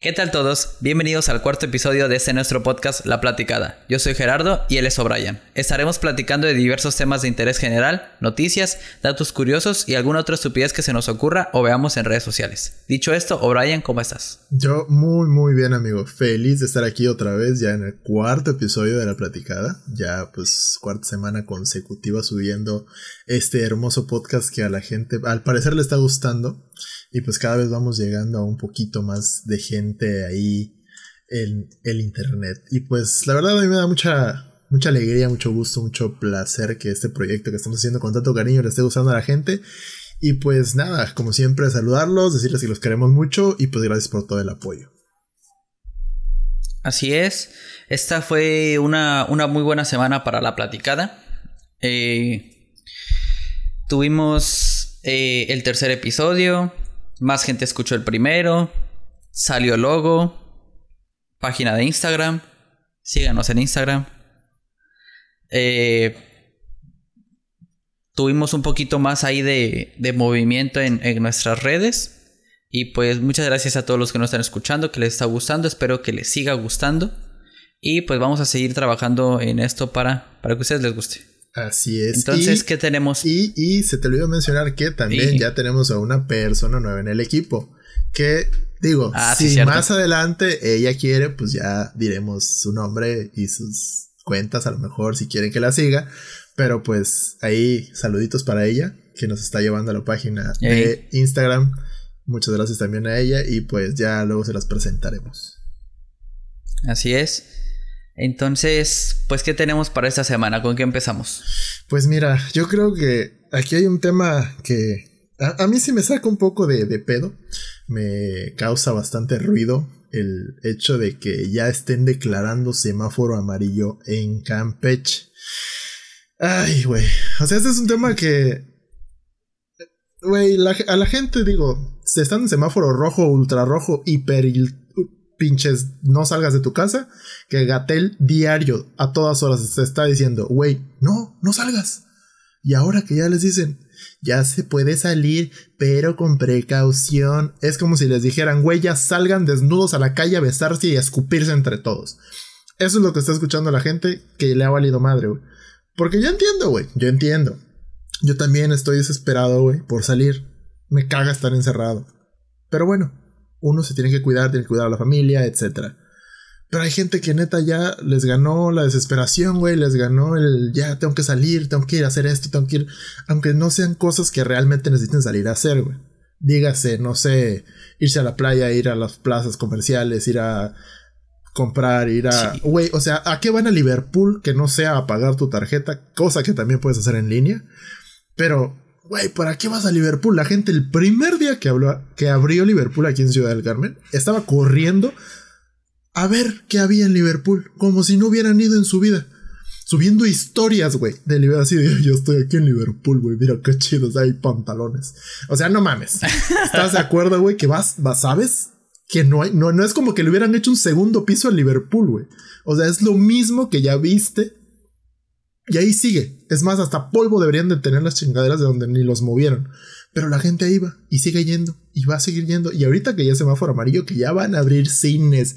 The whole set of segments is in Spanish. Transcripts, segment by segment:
¿Qué tal todos? Bienvenidos al cuarto episodio de este nuestro podcast La Platicada. Yo soy Gerardo y él es O'Brien. Estaremos platicando de diversos temas de interés general, noticias, datos curiosos y alguna otra estupidez que se nos ocurra o veamos en redes sociales. Dicho esto, O'Brien, ¿cómo estás? Yo muy muy bien amigo, feliz de estar aquí otra vez ya en el cuarto episodio de La Platicada, ya pues cuarta semana consecutiva subiendo este hermoso podcast que a la gente al parecer le está gustando. Y pues cada vez vamos llegando a un poquito más de gente ahí en el internet. Y pues la verdad a mí me da mucha, mucha alegría, mucho gusto, mucho placer que este proyecto que estamos haciendo con tanto cariño le esté gustando a la gente. Y pues nada, como siempre, saludarlos, decirles que los queremos mucho y pues gracias por todo el apoyo. Así es, esta fue una, una muy buena semana para la platicada. Eh, tuvimos eh, el tercer episodio, más gente escuchó el primero. Salió logo. Página de Instagram. Síganos en Instagram. Eh, tuvimos un poquito más ahí de, movimiento en, nuestras redes. Y pues muchas gracias a todos los que nos están escuchando, que les está gustando. Espero que les siga gustando. Y pues vamos a seguir trabajando en esto para, para que a ustedes les guste. Así es. Entonces, ¿qué tenemos? Y, y, se te olvidó mencionar que también ya tenemos a una persona nueva en el equipo. Que digo, ah, si más adelante ella quiere, pues ya diremos su nombre y sus cuentas, a lo mejor si quieren que la siga. Pero pues ahí saluditos para ella, que nos está llevando a la página de Instagram. Muchas gracias también a ella y pues ya luego se las presentaremos. Así es. Entonces, pues, ¿qué tenemos para esta semana? ¿Con qué empezamos? Pues mira, yo creo que aquí hay un tema que a, mí sí me saca un poco de, de, pedo. Me causa bastante ruido el hecho de que ya estén declarando semáforo amarillo en Campeche. Ay, güey. O sea, este es un tema que... Güey, a la gente digo, se están en semáforo rojo, ultra rojo, hiper pinches no salgas de tu casa, que Gatel diario a todas horas se está diciendo, güey, no, no salgas. Y ahora que ya les dicen, ya se puede salir, pero con precaución, es como si les dijeran, güey, ya salgan desnudos a la calle a besarse y a escupirse entre todos. Eso es lo que está escuchando la gente que le ha valido madre, güey. Porque yo entiendo, güey, yo entiendo. Yo también estoy desesperado, güey, por salir. Me caga estar encerrado. Pero bueno, uno se tiene que cuidar, tiene que cuidar a la familia, etc. Pero hay gente que neta ya les ganó la desesperación, güey, les ganó el ya tengo que salir, tengo que ir a hacer esto, tengo que ir, aunque no sean cosas que realmente necesiten salir a hacer, güey. Dígase, no sé, irse a la playa, ir a las plazas comerciales, ir a comprar, ir a... Güey, o sea, ¿a qué van a Liverpool que no sea a pagar tu tarjeta? Cosa que también puedes hacer en línea. Pero güey, ¿para qué vas a Liverpool? La gente el primer día que, habló, que abrió Liverpool aquí en Ciudad del Carmen, estaba corriendo a ver qué había en Liverpool, como si no hubieran ido en su vida. Subiendo historias, güey, de Liverpool. Así de, yo estoy aquí en Liverpool, güey, mira qué chidos, hay pantalones. O sea, no mames. ¿Estás de acuerdo, güey? Que vas, vas, ¿sabes? Que no hay, no, no es como que le hubieran hecho un segundo piso a Liverpool, güey. O sea, es lo mismo que ya viste y ahí sigue. Es más, hasta polvo deberían de tener las chingaderas de donde ni los movieron. Pero la gente ahí va y sigue yendo y va a seguir yendo. Y ahorita que ya es semáforo amarillo, que ya van a abrir cines,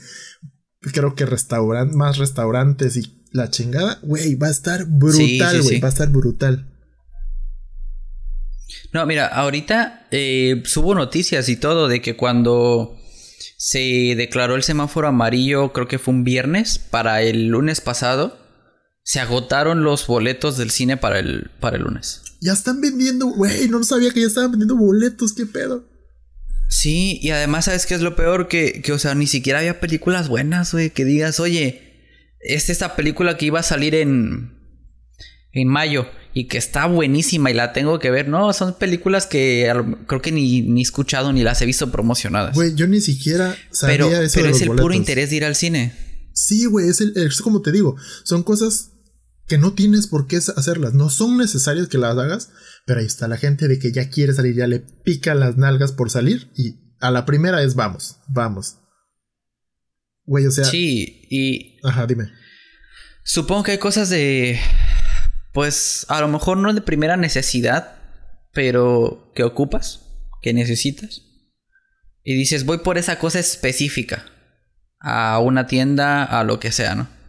creo que restaurantes, más restaurantes y la chingada, güey, va a estar brutal, güey, va a estar brutal. No, mira, ahorita eh, subo noticias y todo de que cuando se declaró el semáforo amarillo, creo que fue un viernes, para el lunes pasado, se agotaron los boletos del cine para el, para el lunes. Ya están vendiendo, güey, no sabía que ya estaban vendiendo boletos, qué pedo. Sí, y además, ¿sabes qué es lo peor? Que, que o sea, ni siquiera había películas buenas, güey, que digas, oye, es esta película que iba a salir en, en mayo y que está buenísima y la tengo que ver. No, son películas que creo que ni, ni he escuchado ni las he visto promocionadas. Güey, yo ni siquiera sabía pero, eso Pero es el puro interés de ir al cine. Sí, güey, es, es como te digo, son cosas que no tienes por qué hacerlas, no son necesarias que las hagas, pero ahí está la gente de que ya quiere salir, ya le pica las nalgas por salir y a la primera es vamos, vamos. Güey, o sea... Sí, y... Ajá, dime. Supongo que hay cosas de... Pues a lo mejor no de primera necesidad, pero que ocupas, que necesitas. Y dices, voy por esa cosa específica. a una tienda, a lo que sea, ¿no?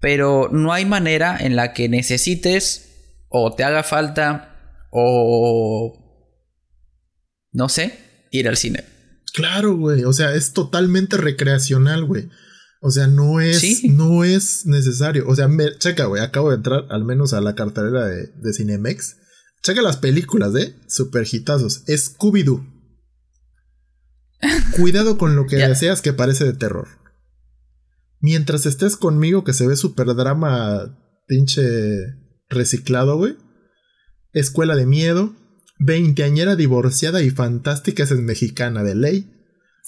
Pero no hay manera en la que necesites o te haga falta o no sé, ir al cine. Claro, güey. O sea, es totalmente recreacional, güey. O sea, no es, no es necesario. O sea, checa, güey. Acabo de entrar al menos a la cartelera de, de Cinemex. Checa las películas, ¿eh? Super hitazos. Scooby-Doo. Cuidado con lo que deseas que parece de terror. Mientras estés conmigo, que se ve super drama pinche reciclado, güey. Escuela de miedo. Veinteañera divorciada y fantástica es mexicana de ley.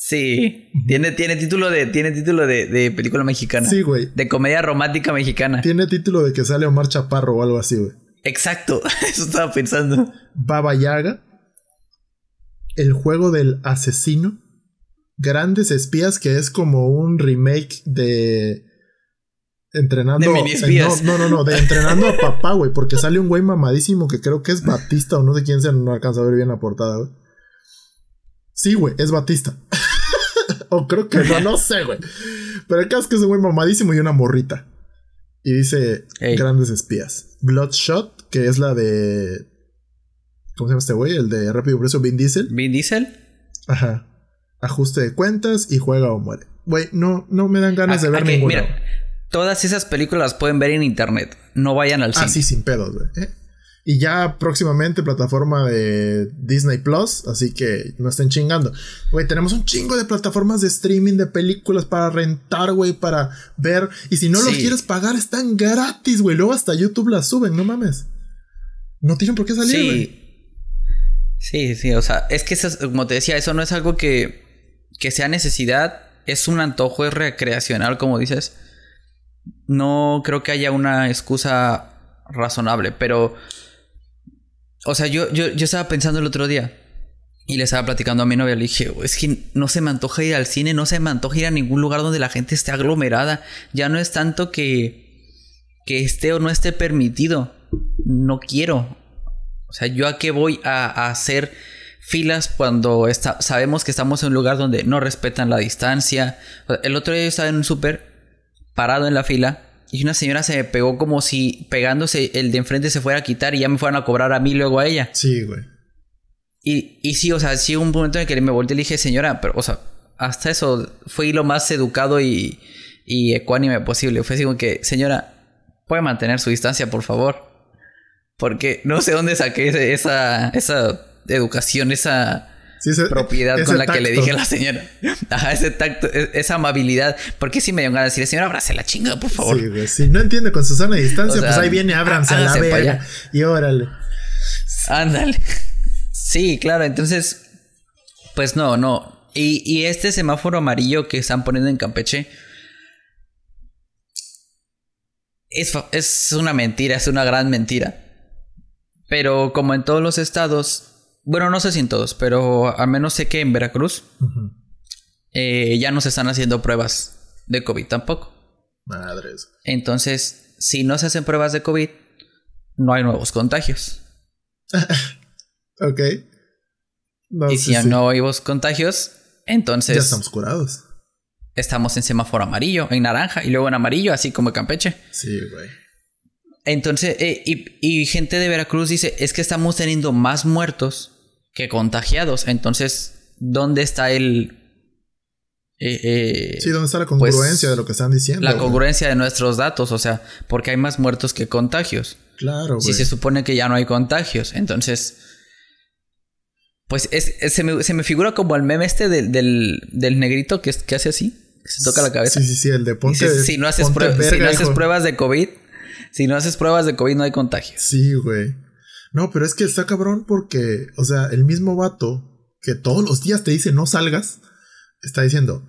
Sí, tiene, tiene título de tiene título de, película mexicana. Sí, güey. De comedia romántica mexicana. Tiene título de que sale Omar Chaparro o algo así, güey. Exacto, eso estaba pensando. Baba Yaga. El juego del asesino. Grandes espías, que es como un remake de. Entrenando. De eh, no, no, no, de entrenando a papá, güey. Porque sale un güey mamadísimo que creo que es Batista o no sé quién sea, no alcanza a ver bien la portada, güey. Sí, güey, es Batista. o creo que no, no sé, güey. Pero el caso es que es un güey mamadísimo y una morrita. Y dice Grandes Espías. Bloodshot, que es la de. ¿Cómo se llama este güey? El de Rápido y Vin Diesel. ¿Vin Diesel? Ajá. Ajuste de cuentas y juega o muere. Güey, no, no me dan ganas de ver ninguna. Mira, todas esas películas las pueden ver en internet. No vayan al ah, cine. Ah, sí, sin pedos, güey. ¿eh? Y ya próximamente plataforma de Disney Plus, así que no estén chingando. Güey, tenemos un chingo de plataformas de streaming de películas para rentar, güey, para ver. Y si no los quieres pagar, están gratis, güey. Luego hasta YouTube las suben, no mames. No tienen por qué salir, güey. Sí. sí, o sea, es que como te decía, eso no es algo que, que sea necesidad, es un antojo, es recreacional, como dices. No creo que haya una excusa razonable, pero o sea, yo, yo, yo estaba pensando el otro día y le estaba platicando a mi novia. Le dije, es que no se me antoja ir al cine, no se me antoja ir a ningún lugar donde la gente esté aglomerada. Ya no es tanto que, que esté o no esté permitido. No quiero. O sea, yo a qué voy a, hacer filas cuando está, sabemos que estamos en un lugar donde no respetan la distancia. El otro día yo estaba en un súper parado en la fila y una señora se me pegó como si pegándose el de enfrente se fuera a quitar y ya me fueran a cobrar a mí luego a ella. Sí, güey. Y, y sí, o sea, sí un momento en el que me volteé y le dije, señora, pero, o sea, hasta eso fui lo más educado y, y ecuánime posible. Fue así como que, señora, puede mantener su distancia, por favor. Porque no sé dónde saqué esa, esa educación, esa propiedad con la que le dije a la señora. Ajá, ese tacto, e, esa amabilidad. Porque si me dio ganas de decirle, señora, abrace la chinga, por favor. Sí, güey. Si no entiende con Susana a distancia, pues ahí viene, ábranse a la verga. Y órale. Ándale. Sí, claro, entonces. Pues no, no. Y, y este semáforo amarillo que están poniendo en Campeche. Es, es una mentira, es una gran mentira. Pero como en todos los estados, bueno, no sé si en todos, pero al menos sé que en Veracruz eh, ya no se están haciendo pruebas de COVID tampoco. Madres. Entonces, si no se hacen pruebas de COVID, no hay nuevos contagios. ok. y si ya no hay nuevos contagios, entonces. Ya estamos curados. Estamos en semáforo amarillo, en naranja y luego en amarillo, así como Campeche. Sí, güey. Entonces, eh, y, gente de Veracruz dice, es que estamos teniendo más muertos que contagiados. Entonces, ¿dónde está el... Eh, eh, sí, ¿dónde está la pues, congruencia de lo que están diciendo? La congruencia de nuestros datos, o sea, porque hay más muertos que contagios. Claro. Si se supone que ya no hay contagios, entonces... Pues es, se, me, figura como el meme este del, del, negrito que, que hace así, que se toca la cabeza. Sí, sí, sí, el de ponte. si, no haces, si no haces pruebas de COVID, si no haces pruebas de COVID no hay contagio. Sí, güey. No, pero es que está cabrón porque, o sea, el mismo vato que todos los días te dice no salgas, está diciendo,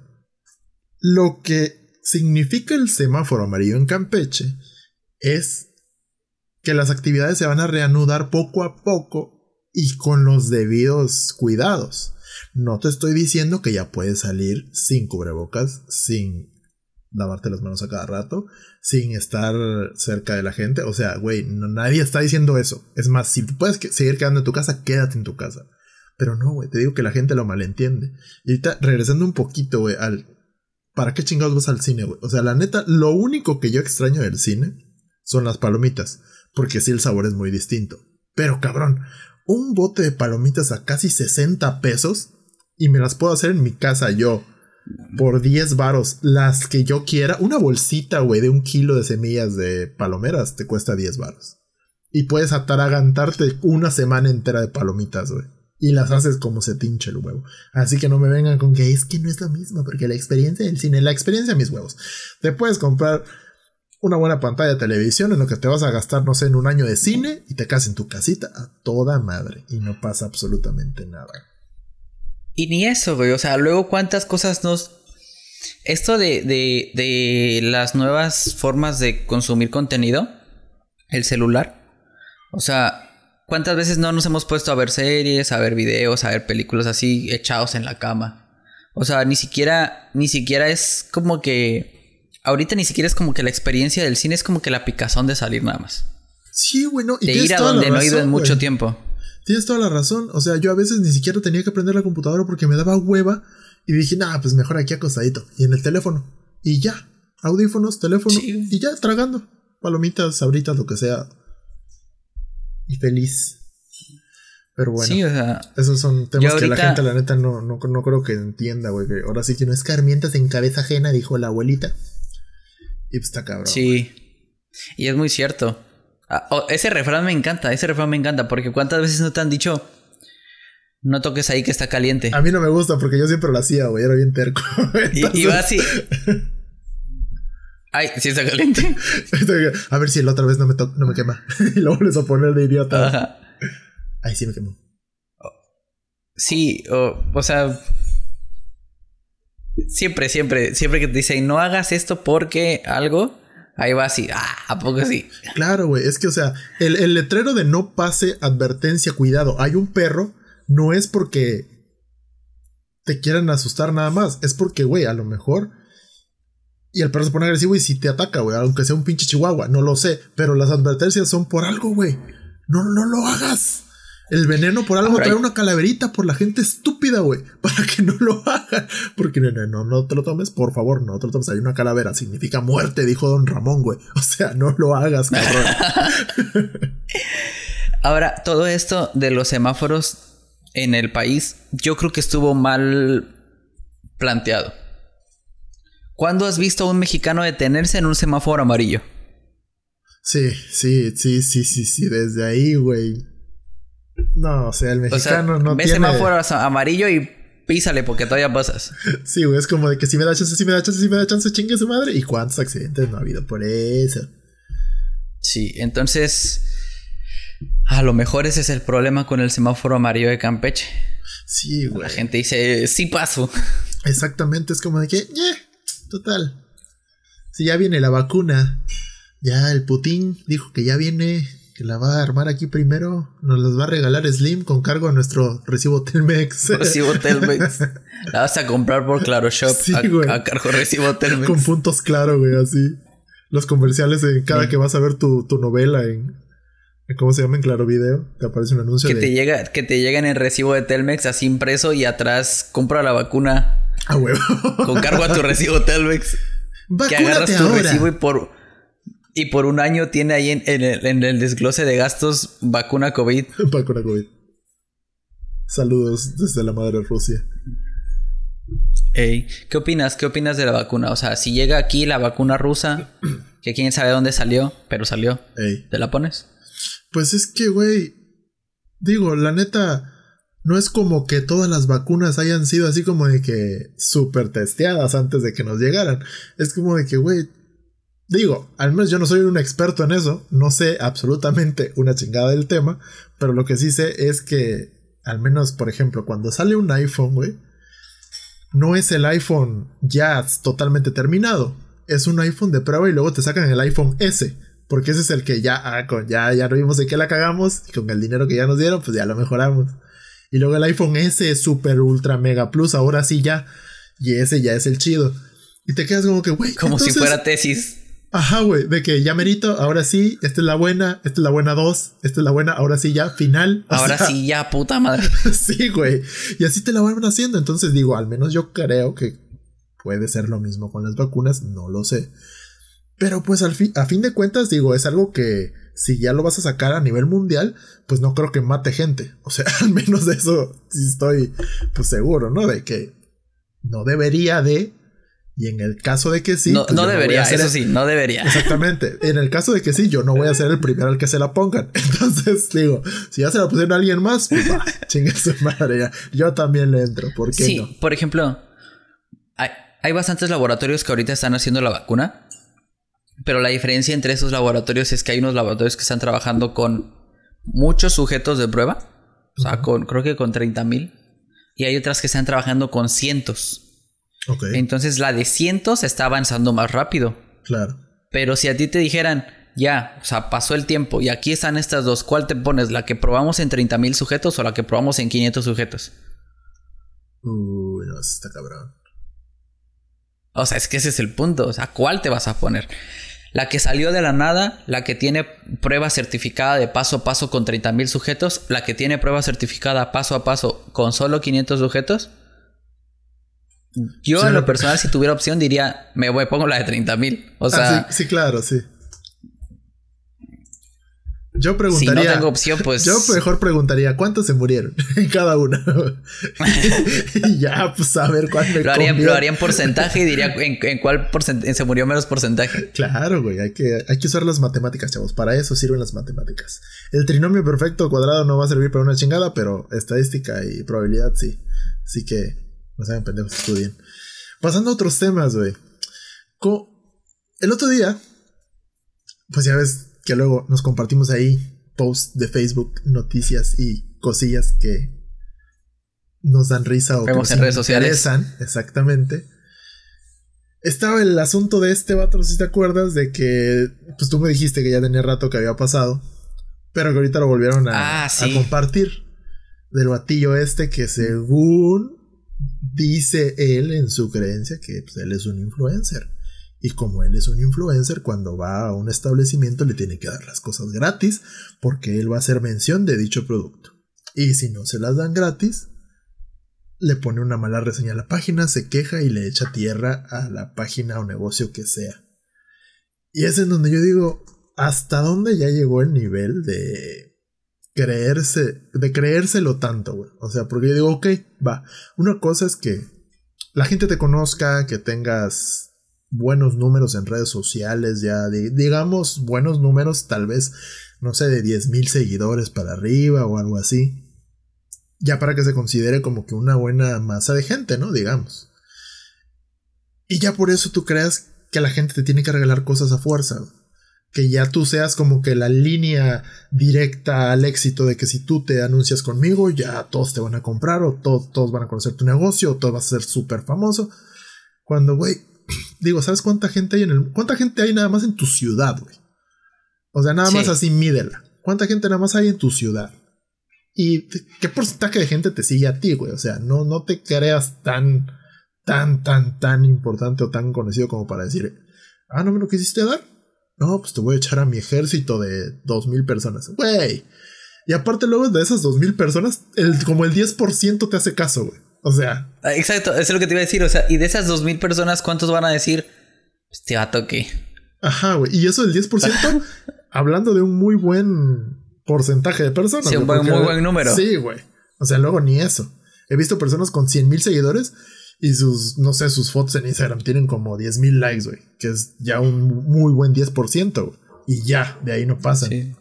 lo que significa el semáforo amarillo en Campeche es que las actividades se van a reanudar poco a poco y con los debidos cuidados. No te estoy diciendo que ya puedes salir sin cubrebocas, sin lavarte las manos a cada rato, sin estar cerca de la gente. O sea, güey, nadie está diciendo eso. Es más, si puedes seguir quedando en tu casa, quédate en tu casa. Pero no, güey, te digo que la gente lo malentiende. Y ahorita, regresando un poquito, güey, al, ¿para qué chingados vas al cine, güey? O sea, la neta, lo único que yo extraño del cine son las palomitas, porque sí el sabor es muy distinto. Pero cabrón, un bote de palomitas a casi 60 pesos y me las puedo hacer en mi casa yo por 10 varos, las que yo quiera. Una bolsita, güey, de un kilo de semillas de palomeras te cuesta 10 varos. Y puedes ataragantarte una semana entera de palomitas, güey. Y las haces como se tinche el huevo. Así que no me vengan con que es que no es lo mismo, porque la experiencia del cine, la experiencia de mis huevos. Te puedes comprar una buena pantalla de televisión en lo que te vas a gastar, no sé, en un año de cine y te casas en tu casita a toda madre y no pasa absolutamente nada. Y ni eso, güey. O sea, luego cuántas cosas nos... Esto de, de, de las nuevas formas de consumir contenido, el celular. O sea, ¿cuántas veces no nos hemos puesto a ver series, a ver videos, a ver películas así echados en la cama? O sea, ni siquiera, ni siquiera es como que... Ahorita ni siquiera es como que la experiencia del cine es como que la picazón de salir nada más. Sí, bueno, y de ir a donde no he ido en mucho tiempo. Tienes toda la razón. O sea, yo a veces ni siquiera tenía que prender la computadora porque me daba hueva. Y dije, nah, pues mejor aquí acostadito. Y en el teléfono. Y ya. Audífonos, teléfono. Y ya, tragando. Palomitas, sabritas, lo que sea. Y feliz. Pero bueno. Sí, o sea, esos son temas que la gente, la neta, no, no, no creo que entienda, güey. ahora sí que no escarmientas en cabeza ajena, dijo la abuelita. Y pues está cabrón. Sí. Y es muy cierto. Ah, oh, ese refrán me encanta, ese refrán me encanta, porque cuántas veces no te han dicho, no toques ahí que está caliente. A mí no me gusta porque yo siempre lo hacía, güey, era bien terco. Y, va así. Ay, sí está caliente. a ver si la otra vez no me, no me quema. y lo vuelves a poner de idiota. Ajá. Ay, sí me quemó. Sí, o sea, siempre, siempre, siempre que te dicen no hagas esto porque algo, Ahí va así, ah, ¿a poco sí? Claro, güey, es que, o sea, el, letrero de no pase, advertencia, cuidado, hay un perro, no es porque te quieran asustar nada más, es porque, güey, a lo mejor... Y el perro se pone agresivo y si te ataca, güey, aunque sea un pinche chihuahua, no lo sé, pero las advertencias son por algo, güey. No, no lo hagas. El veneno por algo trae una calaverita por la gente estúpida, güey. Para que no lo hagan. Porque no, no, no te lo tomes, por favor, no te lo tomes. Hay una calavera, significa muerte, dijo don Ramón, güey. O sea, no lo hagas, cabrón. Ahora, todo esto de los semáforos en el país, yo creo que estuvo mal planteado. ¿Cuándo has visto a un mexicano detenerse en un semáforo amarillo? Sí, sí, sí, sí, sí, sí, desde ahí, güey. No, o sea, el mexicano no ves tiene... semáforo amarillo y písale porque todavía pasas. Sí, güey, es como de que si me da chance, si me da chance, si me da chance, chingue su madre. ¿Y cuántos accidentes no ha habido por eso? Sí, entonces... A lo mejor ese es el problema con el semáforo amarillo de Campeche. Sí, güey. La gente dice, sí paso. Exactamente, es como de que, yeah, total. Si ya viene la vacuna, ya el Putin dijo que ya viene la va a armar aquí primero, nos las va a regalar Slim con cargo a nuestro recibo Telmex. Recibo Telmex. la vas a comprar por Claro Shop a, cargo recibo Telmex. Con puntos claro, güey, así. Los comerciales en cada que vas a ver tu, novela en, ¿Cómo se llama? En Claro Video. Te aparece un anuncio. Que, te, llega, que te llega en el recibo de Telmex así impreso y atrás compra la vacuna. Ah, huevo. Con cargo a tu recibo Telmex. que agarras tu recibo y por y por un año tiene ahí en, el, desglose de gastos vacuna COVID. vacuna COVID. Saludos desde la madre Rusia. Ey, ¿qué opinas? ¿Qué opinas de la vacuna? O sea, si llega aquí la vacuna rusa, que quién sabe dónde salió, pero salió. ¿Te la pones? Pues es que, güey, digo, la neta, no es como que todas las vacunas hayan sido así como de que súper testeadas antes de que nos llegaran. Es como de que, güey, Digo, al menos yo no soy un experto en eso, no sé absolutamente una chingada del tema, pero lo que sí sé es que, al menos, por ejemplo, cuando sale un iPhone, güey, no es el iPhone ya totalmente terminado, es un iPhone de prueba y luego te sacan el iPhone S, porque ese es el que ya, ah, ya, ya no vimos en qué la cagamos y con el dinero que ya nos dieron, pues ya lo mejoramos. Y luego el iPhone S es super ultra mega plus, ahora sí ya, y ese ya es el chido. Y te quedas como que, güey. Como si fuera tesis. Ajá, güey, de que ya merito, ahora sí, esta es la buena, esta es la buena dos, esta es la buena, ahora sí ya, final. Ahora sí ya, puta madre. sí, güey. Y así te la van haciendo. Entonces digo, al menos yo creo que Puede ser lo mismo con las vacunas, no lo sé. Pero pues al fin, a fin de cuentas, digo, es algo que si ya lo vas a sacar a nivel mundial, pues no creo que mate gente. O sea, al menos de eso sí estoy pues seguro, ¿no? De que no debería de. Y en el caso de que sí. No, pues no debería, eso el- sí, no debería. Exactamente. En el caso de que sí, yo no voy a ser el primero al que se la pongan. Entonces, digo, si ya se la pusieron a alguien más, pues va, chingue su madre. ya. Yo también le entro. ¿Por qué Sí, no? por ejemplo, hay, hay bastantes laboratorios que ahorita están haciendo la vacuna, pero la diferencia entre esos laboratorios es que hay unos laboratorios que están trabajando con muchos sujetos de prueba, o sea, con, creo que con 30 mil, y hay otras que están trabajando con cientos. Entonces la de cientos está avanzando más rápido. claro. Pero si a ti te dijeran, ya, o sea, pasó el tiempo y aquí están estas dos, ¿cuál te pones? ¿La que probamos en 30 mil sujetos o la que probamos en 500 sujetos? Uy, no, está cabrón. O sea, es que ese es el punto. O sea, ¿cuál te vas a poner? La que salió de la nada, la que tiene prueba certificada de paso a paso con 30 mil sujetos, la que tiene prueba certificada paso a paso con solo 500 sujetos. Yo Sí, en lo personal, si tuviera opción, diría, me voy, pongo la de 30 mil. O sea, ah, sí, sí, claro, sí. Yo si preguntaría. no tengo opción, pues... Yo mejor preguntaría cuántos se murieron en cada una. y ya, pues a ver cuál me Lo harían, lo harían porcentaje y diría en, en cuál porcent- se murió menos porcentaje. Claro, güey, hay que, hay que usar las matemáticas, chavos. Para eso sirven las matemáticas. El trinomio perfecto cuadrado no va a servir para una chingada, pero estadística y probabilidad sí. Así que no sean pendejos, estudien. Pasando a otros temas, güey. El otro día, pues ya ves que luego nos compartimos ahí posts de Facebook, noticias y cosillas que nos dan risa o que Vemos nos en redes sociales. exactamente. Estaba el asunto de este vato, no sé si te acuerdas, de que pues tú me dijiste que ya tenía rato que había pasado, pero que ahorita lo volvieron a, Ah, a compartir. Del batillo este que según dice él en su creencia que pues, él es un influencer. Y como él es un influencer, cuando va a un establecimiento le tiene que dar las cosas gratis porque él va a hacer mención de dicho producto. Y si no se las dan gratis, le pone una mala reseña a la página, se queja y le echa tierra a la página o negocio que sea. Y es en donde yo digo, ¿hasta dónde ya llegó el nivel de creerse, de creérselo tanto, güey? O sea, porque yo digo, ok, va. Una cosa es que la gente te conozca, que tengas buenos números en redes sociales, ya di- digamos buenos números, tal vez, no sé, de 10 mil seguidores para arriba o algo así. Ya para que se considere como que una buena masa de gente, ¿no? Digamos. Y ya por eso tú creas que la gente te tiene que regalar cosas a fuerza. güey. Que ya tú seas como que la línea directa al éxito de que si tú te anuncias conmigo, ya todos te van a comprar o to- todos van a conocer tu negocio o todo va a ser súper famoso. Cuando, güey, digo, ¿sabes cuánta gente hay en el... ¿Cuánta gente hay nada más en tu ciudad, güey? O sea, nada Sí. más así mídela. ¿Cuánta gente nada más hay en tu ciudad? ¿Y qué porcentaje de gente te sigue a ti, güey? O sea, no, no te creas tan, tan, tan, tan importante o tan conocido como para decir, ah, ¿no me lo quisiste dar? No, pues te voy a echar a mi ejército de dos mil personas. Güey. Y aparte luego de esas dos mil personas, el, como el 10% te hace caso, güey. O sea, Ah, Exacto, eso es lo que te iba a decir. O sea, y de esas dos mil personas, ¿cuántos van a decir? Este vato que. ajá, güey. Y eso del 10%, hablando de un muy buen porcentaje de personas. Sí, un buen- muy buen número. Sí, güey. O sea, luego ni eso. He visto personas con 100 mil seguidores y sus, no sé, sus fotos en Instagram tienen como 10 mil likes, güey. Que es ya un muy buen 10%, güey. Y ya, de ahí no pasan. Sí.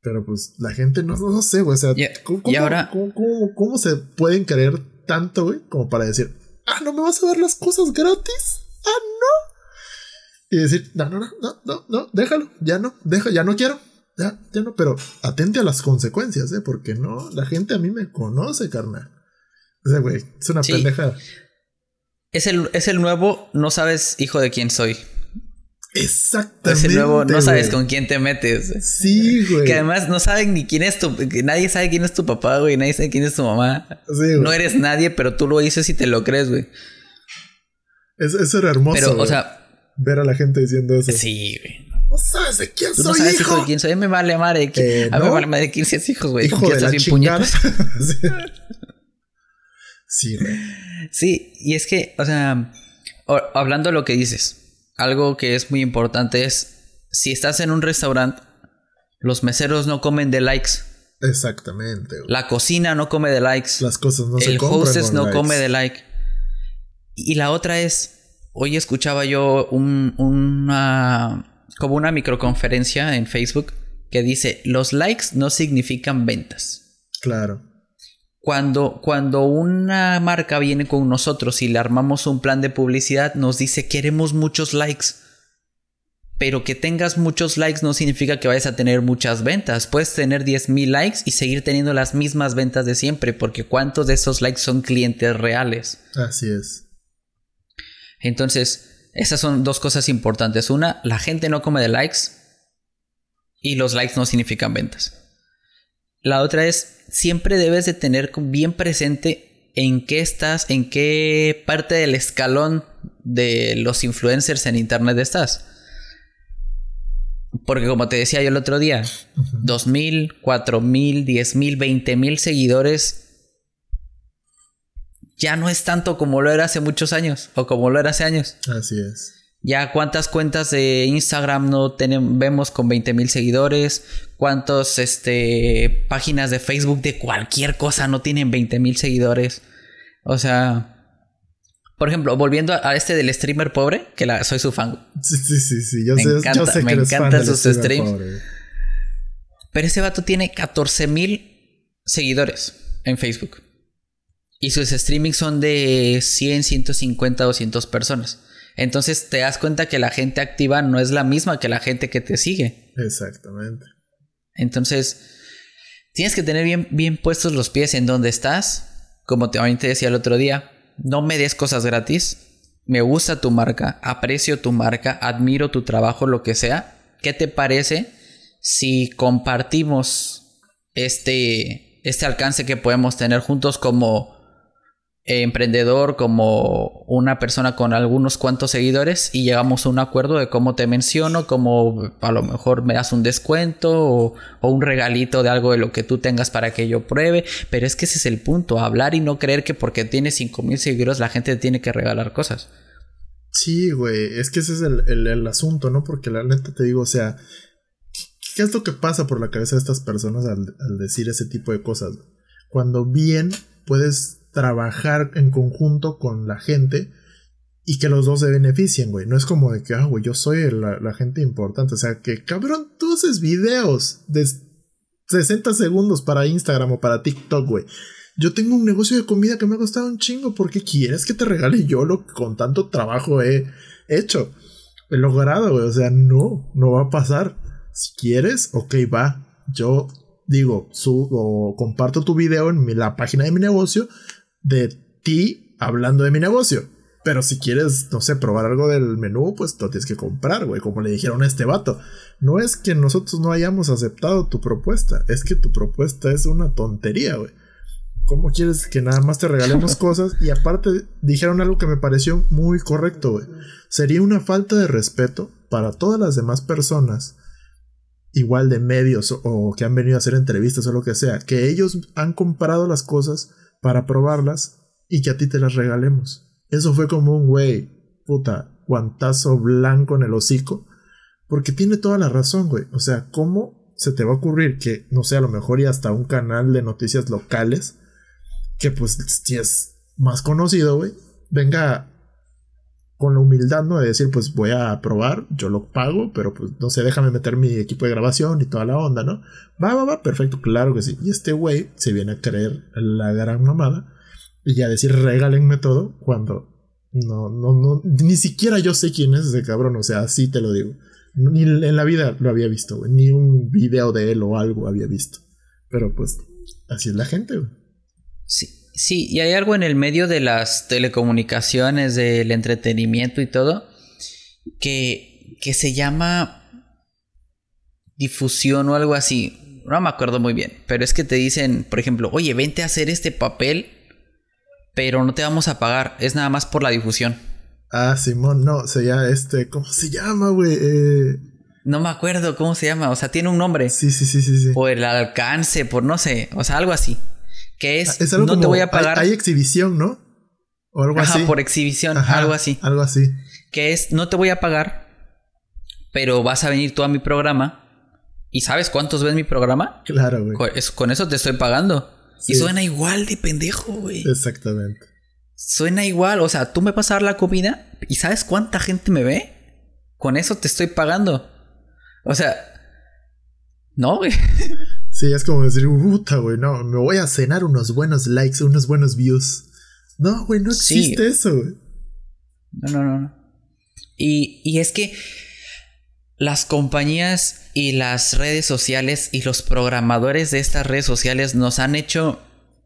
Pero pues la gente no, no, sé, güey. O sea, Y- ¿cómo, y ahora- cómo- cómo- cómo se pueden creer tanto, güey? Como para decir, ah, ¿no me vas a dar las cosas gratis? Ah, no. Y decir, no, no, no, no, no, no, déjalo, ya no, deja, ya no quiero. Ya, ya no, pero atente a las consecuencias, ¿eh? Porque no, la gente a mí me conoce, carnal. O sea, güey, es una Sí. pendeja. Es el, es el nuevo, no sabes hijo de quién soy. Exactamente. Es el nuevo, no sabes con quién te metes. Sí, güey. Que además no saben ni quién es tu. nadie sabe quién es tu papá, güey. Nadie sabe quién es tu mamá. Sí. No eres nadie, pero tú lo dices y te lo crees, güey. Es- eso era hermoso. Pero, o sea, ver a la gente diciendo eso. sí, güey. No sabes de quién Tú no soy, sabes hijo. de quién soy. A mí me vale madre. de quién- Eh, a mí me vale madre de 15 hijos, güey. Hijo de la bien puñetas. sí, güey. Sí, y es que, o sea, hablando de lo que dices, algo que es muy importante es, si estás en un restaurante, los meseros no comen de likes. Exactamente. La cocina no come de likes. Las cosas no El hostess no come de like. Y la otra es, hoy escuchaba yo un, una, como una microconferencia en Facebook que dice, los likes no significan ventas. Claro. Cuando, cuando una marca viene con nosotros y le armamos un plan de publicidad, nos dice queremos muchos likes. Pero que tengas muchos likes no significa que vayas a tener muchas ventas. Puedes tener 10.000 likes y seguir teniendo las mismas ventas de siempre, porque ¿cuántos de esos likes son clientes reales? Así es. Entonces, esas son dos cosas importantes. Una, la gente no come de likes y los likes no significan ventas. La otra es, siempre debes de tener bien presente en qué estás, en qué parte del escalón de los influencers en Internet estás. Porque como te decía yo el otro día, dos mil, cuatro mil, diez mil, veinte mil seguidores ya no es tanto como lo era hace muchos años o como lo era hace años. Así es. Ya cuántas cuentas de Instagram no tenemos, vemos con 20 mil seguidores, cuántas este, páginas de Facebook de cualquier cosa no tienen 20 mil seguidores. O sea, por ejemplo, volviendo a este del streamer pobre, que la, soy su fan. Sí, sí, sí, sí. Yo me sé, encanta, yo sé me eres encantan fan sus streams. pobre. Pero ese vato tiene 14 mil seguidores en Facebook. Y sus streamings son de 100, 150, 200 personas. Entonces te das cuenta que la gente activa no es la misma que la gente que te sigue. Exactamente. Entonces, tienes que tener bien, bien puestos los pies en donde estás. Como te, te decía el otro día, no me des cosas gratis. Me gusta tu marca, aprecio tu marca, admiro tu trabajo, lo que sea. ¿Qué te parece si compartimos este, este alcance que podemos tener juntos como emprendedor, como una persona con algunos cuantos seguidores y llegamos a un acuerdo de cómo te menciono, como a lo mejor me das un descuento o, un regalito de algo de lo que tú tengas para que yo pruebe, pero es que ese es el punto, hablar y no creer que porque tienes 5000 seguidores la gente te tiene que regalar cosas. Sí, güey. Es que ese es el, el- el asunto, ¿no? Porque la neta te digo, o sea, ¿qué, qué es lo que pasa por la cabeza de estas personas al, al decir ese tipo de cosas? Cuando bien puedes trabajar en conjunto con la gente y que los dos se beneficien, güey. No es como de que, ah, güey, yo soy la, gente importante. O sea, que cabrón, tú haces videos de 60 segundos para Instagram o para TikTok, güey. Yo tengo un negocio de comida que me ha costado un chingo. ¿Por qué quieres que te regale yo lo que con tanto trabajo he hecho? He logrado, güey. O sea, no, no va a pasar. Si quieres, ok, va. Yo digo, su, o comparto tu video en la página de mi negocio de ti hablando de mi negocio. Pero si quieres, no sé, probar algo del menú, pues lo tienes que comprar, güey. Como le dijeron a este vato. No es que nosotros no hayamos aceptado tu propuesta. Es que tu propuesta es una tontería, güey. ¿Cómo quieres que nada más te regalemos cosas? Y aparte dijeron algo que me pareció muy correcto, güey. Sería una falta de respeto para todas las demás personas, igual de medios o, o que han venido a hacer entrevistas o lo que sea, que ellos han comprado las cosas para probarlas y que a ti te las regalemos. Eso fue como un güey, puta, guantazo blanco en el hocico. Porque tiene toda la razón, güey. O sea, ¿cómo se te va a ocurrir que, no sé, a lo mejor y hasta un canal de noticias locales, que pues si es más conocido, güey, venga con la humildad, ¿no? De decir, pues voy a probar, yo lo pago, pero pues no sé, déjame meter mi equipo de grabación y toda la onda, ¿no? Va, va, va, perfecto, claro que sí. Y este güey se viene a creer la gran mamada y a decir, regálenme todo, cuando no, no, no, ni siquiera yo sé quién es ese cabrón, o sea, así te lo digo. Ni en la vida lo había visto, ni un video de él o algo había visto. Pero pues, así es la gente, güey. Sí, sí, y hay algo en el medio de las telecomunicaciones, del entretenimiento y todo, que, que se llama difusión o algo así. No me acuerdo muy bien, pero es que te dicen, por ejemplo, oye, vente a hacer este papel, pero no te vamos a pagar, es nada más por la difusión. Ah, Simón, no, se llama este, ¿cómo se llama, güey? Eh, No me acuerdo cómo se llama, o sea, tiene un nombre. sí, sí, sí, sí, sí. Por el alcance, por no sé, o sea, algo así. Que es, Es algo no como, te voy a pagar. Hay, exhibición, ¿no? O algo Ajá, así. por exhibición, algo así. Algo así. Que es, no te voy a pagar, pero vas a venir tú a mi programa. ¿Y sabes cuántos ves mi programa? Claro, güey. Con eso, con eso te estoy pagando. Sí. Y suena igual de pendejo, güey. Exactamente. Suena igual. O sea, tú me vas a dar la comida y ¿sabes cuánta gente me ve? Con eso te estoy pagando. O sea, no, güey. Sí, es como decir, puta, güey, no, me voy a cenar unos buenos likes, unos buenos views. No, güey, no Sí. existe eso, güey. No, no, no, no. Y, y es que las compañías y las redes sociales y los programadores de estas redes sociales nos han hecho...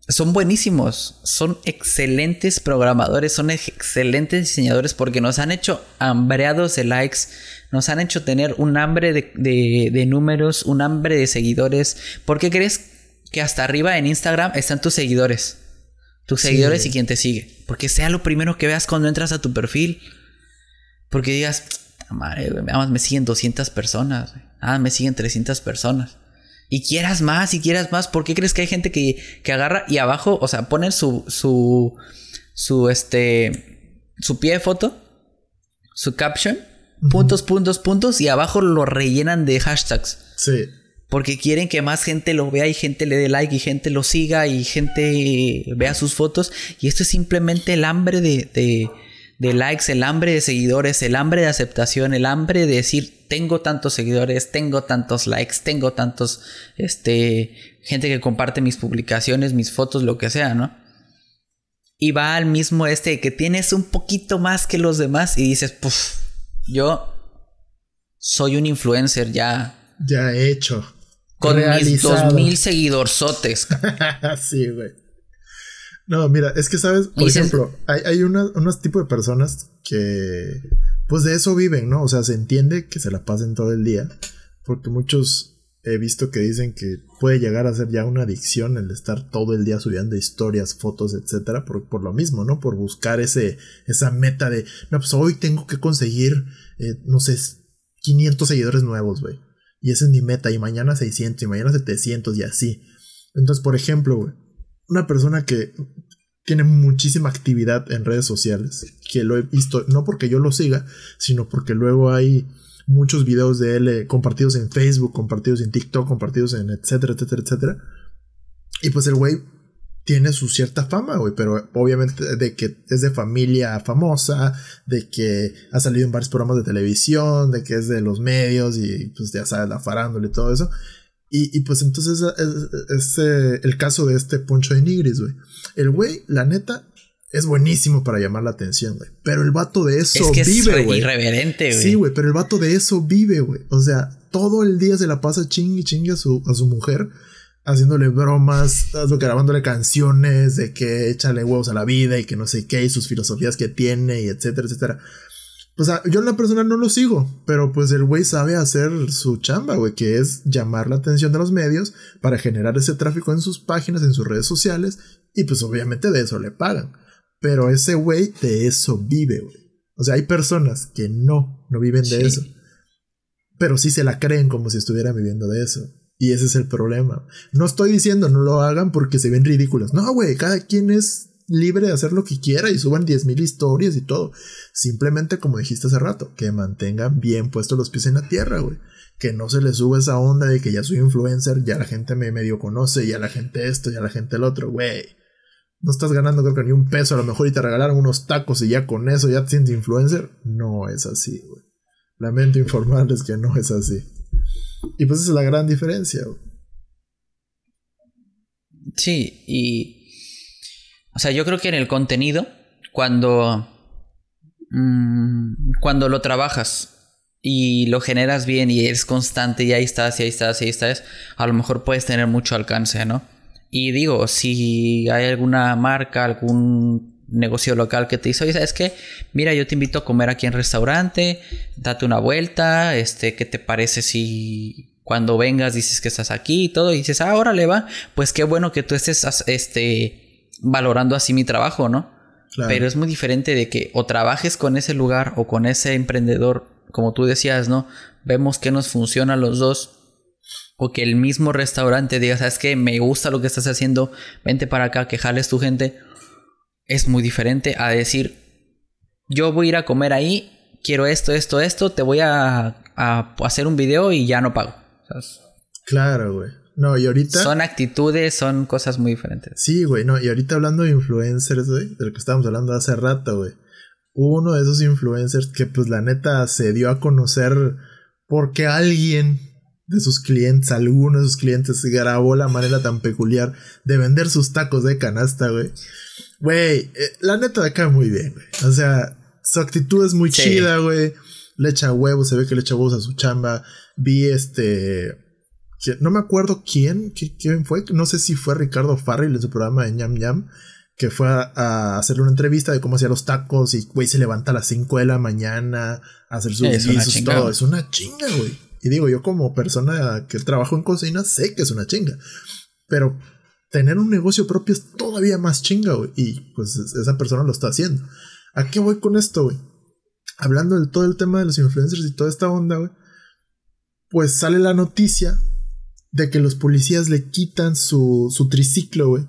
Son buenísimos, son excelentes programadores, son ex- excelentes diseñadores porque nos han hecho hambreados de likes, nos han hecho tener un hambre de, de- de números, un hambre de seguidores. ¿Por qué crees que hasta arriba en Instagram están tus seguidores? Tus Sí. seguidores y quien te sigue. Porque sea lo primero que veas cuando entras a tu perfil. Porque digas, "Ah, madre, güey, nada más me siguen 200 personas. Ah, me siguen 300 personas. Y quieras más y quieras más. ¿Por qué crees que hay gente que, que agarra y abajo, o sea, ponen su, su, su, este, su pie de foto, su caption, puntos, puntos, puntos, y abajo lo rellenan de hashtags. Sí. Porque quieren que más gente lo vea y gente le dé like y gente lo siga y gente vea sus fotos. Y esto es simplemente el hambre de, de, de likes, el hambre de seguidores, el hambre de aceptación, el hambre de decir tengo tantos seguidores, tengo tantos likes, tengo tantos, este, gente que comparte mis publicaciones, mis fotos, lo que sea, ¿no? Y va al mismo este que tienes un poquito más que los demás y dices, puff, yo soy un influencer ya Ya hecho. con mis Realizado. 2000 seguidorzotes. sí, güey. No, mira, es que sabes, por ejemplo, hay, hay una- unos tipos de personas que, pues de eso viven, ¿no? O sea, se entiende que se la pasen todo el día, porque muchos he visto que dicen que puede llegar a ser ya una adicción el estar todo el día subiendo historias, fotos, etcétera, por, por lo mismo, ¿no? Por buscar ese, esa meta de, no, pues hoy tengo que conseguir, eh, no sé, 500 seguidores nuevos, güey. Y esa es mi meta, y mañana 600, y mañana 700, y así. Entonces, por ejemplo, una persona que tiene muchísima actividad en redes sociales, que lo he visto, no porque yo lo siga, sino porque luego hay muchos videos de él eh, compartidos en Facebook, compartidos en TikTok, compartidos en etcétera, etcétera, etcétera. Y pues el güey tiene su cierta fama, güey, pero obviamente de que es de familia famosa, de que ha salido en varios programas de televisión, de que es de los medios y pues ya sabes, la farándula y todo eso. Y, y pues entonces es, eh, el caso de este Poncho de Nigris, güey. El güey, la neta, es buenísimo para llamar la atención, güey. Pero el vato de eso es que es vive, güey. irreverente, güey. Sí, güey, pero el vato de eso vive, güey. O sea, todo el día se la pasa chingue y chingue a su, a su mujer, haciéndole bromas, grabándole canciones de que échale huevos a la vida y que no sé qué, y sus filosofías que tiene, y etcétera, etcétera. O sea, yo en la persona no lo sigo, pero pues el güey sabe hacer su chamba, güey, que es llamar la atención de los medios para generar ese tráfico en sus páginas, en sus redes sociales, y pues obviamente de eso le pagan. Pero ese güey de eso vive, güey. O sea, hay personas que no, no viven de Sí. eso. Pero sí se la creen como si estuvieran viviendo de eso. Y ese es el problema. No estoy diciendo no lo hagan porque se ven ridículos. No, güey, cada quien es libre de hacer lo que quiera y suban 10.000 historias y todo. Simplemente, como dijiste hace rato, que mantengan bien puestos los pies en la tierra, güey. Que no se les suba esa onda de que ya soy influencer, ya la gente me medio conoce, ya la gente esto, ya la gente el otro, güey. No estás ganando creo que ni un peso, a lo mejor y te regalaron unos tacos y ya con eso ya te sientes influencer. No es así, güey. Lamento informarles que no es así. Y pues esa es la gran diferencia, güey. Sí, y. O sea, yo creo que en el contenido, cuando. mm, cuando lo trabajas y lo generas bien y eres constante y ahí estás, y ahí estás, y ahí estás, a lo mejor puedes tener mucho alcance, ¿no? Y digo, si hay alguna marca, algún negocio local que te dice, oye, ¿sabes qué? Mira, yo te invito a comer aquí en restaurante, date una vuelta, este, ¿qué te parece si cuando vengas dices que estás aquí y todo? Y dices, ah, órale, va, pues qué bueno que tú estés, este, valorando así mi trabajo, ¿no? Claro. Pero es muy diferente de que o trabajes con ese lugar o con ese emprendedor, como tú decías, ¿no? Vemos que nos funciona a los dos. O que el mismo restaurante diga, ¿sabes qué? Me gusta lo que estás haciendo, vente para acá, que jales tu gente. es muy diferente a decir, yo voy a ir a comer ahí, quiero esto, esto, esto, te voy a, hacer un video y ya no pago. Claro, güey. No, y ahorita. Son actitudes, son cosas muy diferentes. Sí, güey, no, y ahorita hablando de influencers, güey, de lo que estábamos hablando hace rato, güey. Uno de esos influencers que, pues, la neta se dio a conocer porque alguien de sus clientes, alguno de sus clientes, grabó la manera tan peculiar de vender sus tacos de canasta, güey. Güey, eh, la neta de cae muy bien, güey. O sea, su actitud es muy chida, güey. Le echa huevos, se ve que le echa huevos a su chamba. Vi este. No me acuerdo quién, quién fue. No sé si fue Ricardo Farrell en su programa de ñam ñam. Que fue a, hacerle una entrevista de cómo hacía los tacos. Y güey se levanta a las 5 de la mañana a hacer sus guisos, todo. Es una chinga, güey. Y digo, yo como persona que trabajo en cocina sé que es una chinga. Pero tener un negocio propio es todavía más chinga, güey. Y pues esa persona lo está haciendo. ¿A qué voy con esto, güey? Hablando de todo el tema de los influencers y toda esta onda, güey. Pues sale la noticia de que los policías le quitan su, su triciclo, güey.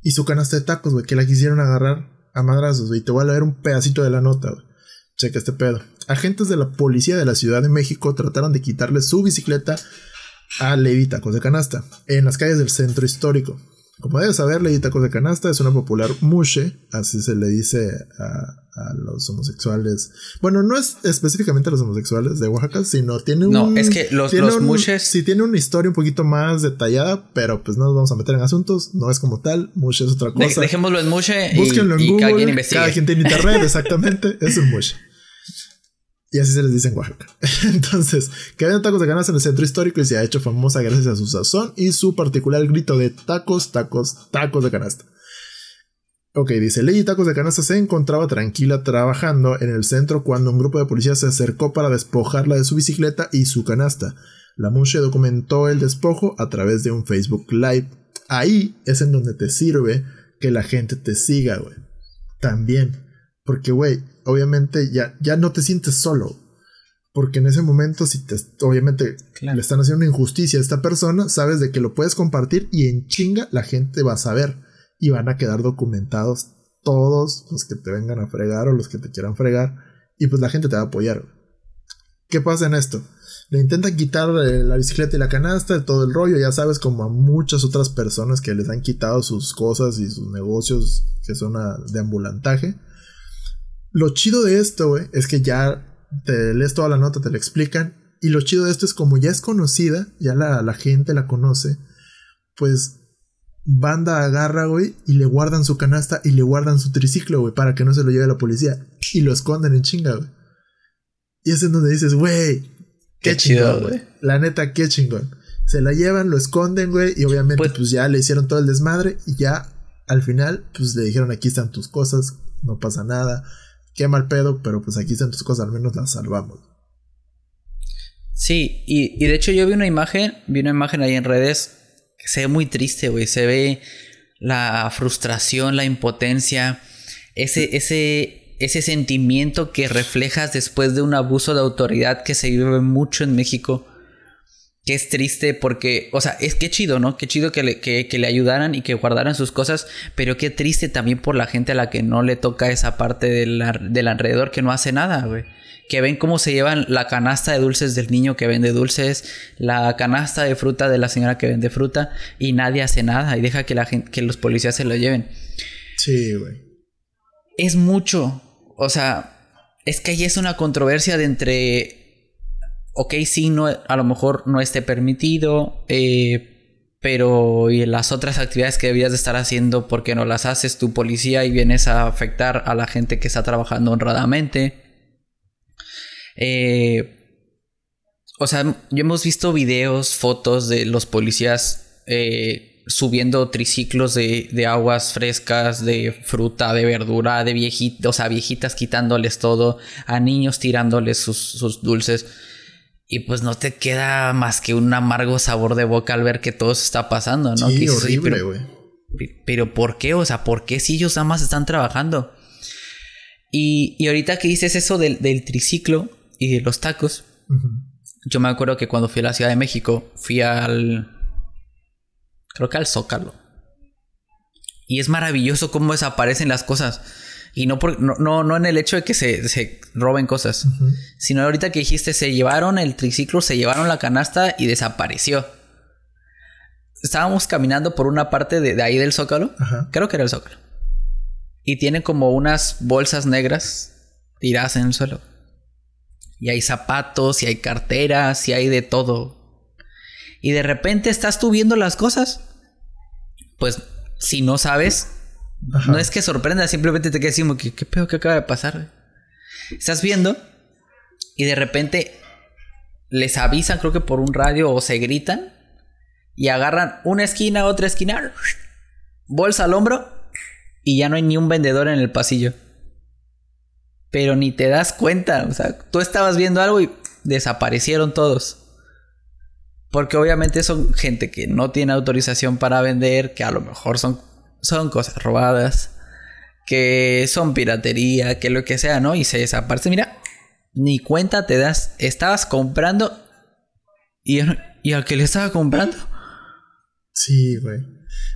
Y su canasta de tacos, güey. Que la quisieron agarrar a madrazos, güey. Te voy a leer un pedacito de la nota, güey. Checa este pedo. Agentes de la policía de la Ciudad de México trataron de quitarle su bicicleta a Levi Tacos de Canasta en las calles del centro histórico. Como debes saber, Lady Tacos de Canasta es una popular mushe, así se le dice a, los homosexuales. Bueno, no es específicamente a los homosexuales de Oaxaca, sino tiene un. No, es que los, los mushes. Sí, tiene una historia un poquito más detallada, pero pues no nos vamos a meter en asuntos. No es como tal. Mushe es otra cosa. dejémoslo en mushe. Búsquenlo en Google. Cada quien investigue. Cada quien tiene internet, exactamente. es un mushe. Y así se les dice en Oaxaca. Entonces, que había tacos de ganas en el centro histórico y se ha hecho famosa gracias a su sazón y su particular grito de tacos, tacos, tacos de canasta. Ok, dice, Ley Tacos de Canasta se encontraba tranquila trabajando en el centro cuando un grupo de policías se acercó para despojarla de su bicicleta y su canasta. La Mushe documentó el despojo a través de un Facebook Live. Ahí es en donde te sirve que la gente te siga, güey. También. Porque, güey, obviamente ya, ya no te sientes solo. Porque en ese momento, si te, obviamente le están haciendo una injusticia a esta persona, sabes de que lo puedes compartir y en chinga la gente va a saber y van a quedar documentados todos los que te vengan a fregar o los que te quieran fregar y pues la gente te va a apoyar. ¿Qué pasa en esto? Le intentan quitar eh, la bicicleta y la canasta, todo el rollo, ya sabes, como a muchas otras personas que les han quitado sus cosas y sus negocios que son de ambulantaje lo chido de esto, güey, es que ya te lees toda la nota, te lo explican. Y lo chido de esto es como ya es conocida, ya la, gente la conoce, pues banda agarra, güey, y le guardan su canasta y le guardan su triciclo, güey, para que no se lo lleve la policía. Y lo esconden en chinga, güey. Y es en donde dices, güey, qué, chido, güey. La neta, qué chingón. Se la llevan, lo esconden, güey, y obviamente pues, pues ya le hicieron todo el desmadre y ya al final, pues le dijeron, aquí están tus cosas, no pasa nada qué mal pedo, pero pues aquí están tus cosas, al menos las salvamos. Sí, y, de hecho yo vi una imagen, vi una imagen ahí en redes que se ve muy triste, güey. Se ve la frustración, la impotencia, ese, ese, ese sentimiento que reflejas después de un abuso de autoridad que se vive mucho en México que es triste porque, o sea, es que chido, ¿no? Qué chido que le, que, le ayudaran y que guardaran sus cosas, pero qué triste también por la gente a la que no le toca esa parte del, del alrededor que no hace nada, güey. Que ven cómo se llevan la canasta de dulces del niño que vende dulces, la canasta de fruta de la señora que vende fruta y nadie hace nada y deja que, la gente, que los policías se lo lleven. Sí, güey. Es mucho, o sea, es que ahí es una controversia de entre ok, sí, no, a lo mejor no esté permitido, eh, pero y las otras actividades que debías de estar haciendo porque no las haces tu policía y vienes a afectar a la gente que está trabajando honradamente. Eh, o sea, yo hemos visto videos, fotos de los policías eh, subiendo triciclos de, de, aguas frescas, de fruta, de verdura, de viejitas, o sea, viejitas quitándoles todo, a niños tirándoles sus dulces. Y pues no te queda más que un amargo sabor de boca al ver que todo se está pasando, ¿no? Sí, horrible, güey. Pero, ¿por qué? O sea, ¿por qué si ellos nada más están trabajando? Y, y ahorita que dices eso del, triciclo y de los tacos, yo me acuerdo que cuando fui a la Ciudad de México, fui al... Creo que al Zócalo. Y es maravilloso cómo desaparecen las cosas. Y no, por, no, no, en el hecho de que se, se roben cosas, sino ahorita que dijiste, se llevaron el triciclo, se llevaron la canasta y desapareció. Estábamos caminando por una parte de, ahí del zócalo, creo que era el zócalo, y tiene como unas bolsas negras tiradas en el suelo. Y hay zapatos, y hay carteras, y hay de todo. Y de repente estás tú viendo las cosas. Pues si no sabes, no es que sorprenda, simplemente te quedas que, ¿qué pedo que acaba de pasar? Estás viendo y de repente les avisan, creo que por un radio o se gritan y agarran una esquina, otra esquina, bolsa al hombro y ya no hay ni un vendedor en el pasillo. Pero ni te das cuenta, o sea, tú estabas viendo algo y desaparecieron todos. Porque obviamente son gente que no tiene autorización para vender, que a lo mejor son son cosas robadas, que son piratería, que lo que sea, ¿no? Y se desaparece. Mira, ni cuenta te das. Estabas comprando y, y al que le estaba comprando. Sí, güey.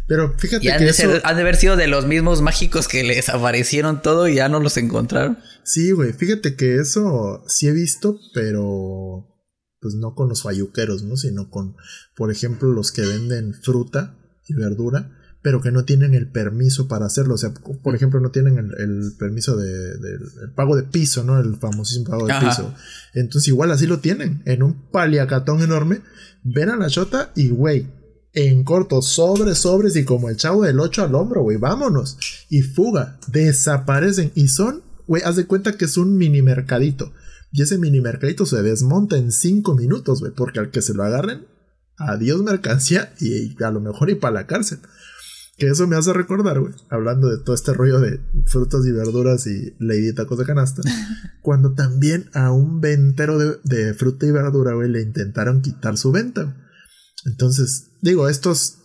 Pero fíjate que de eso... han de haber sido de los mismos mágicos que les aparecieron todo y ya no los encontraron. Sí, güey. Fíjate que eso sí he visto, pero pues no con los falluqueros, ¿no? Sino con, por ejemplo, los que venden fruta y verdura pero que no tienen el permiso para hacerlo. O sea, por ejemplo, no tienen el, permiso de, del pago de piso, ¿no? El famosísimo pago de piso. Entonces, igual así lo tienen, en un paliacatón enorme. Ven a la chota y, güey, en corto, sobres, sobres y como el chavo del 8 al hombro, güey, vámonos. Y fuga, desaparecen y son, güey, haz de cuenta que es un mini mercadito. Y ese mini mercadito se desmonta en 5 minutos, güey, porque al que se lo agarren, adiós mercancía y a lo mejor y para la cárcel. Que eso me hace recordar, güey, hablando de todo este rollo de frutas y verduras y lady tacos de canasta, cuando también a un ventero de, fruta y verdura, güey, le intentaron quitar su venta. Entonces, digo, estos,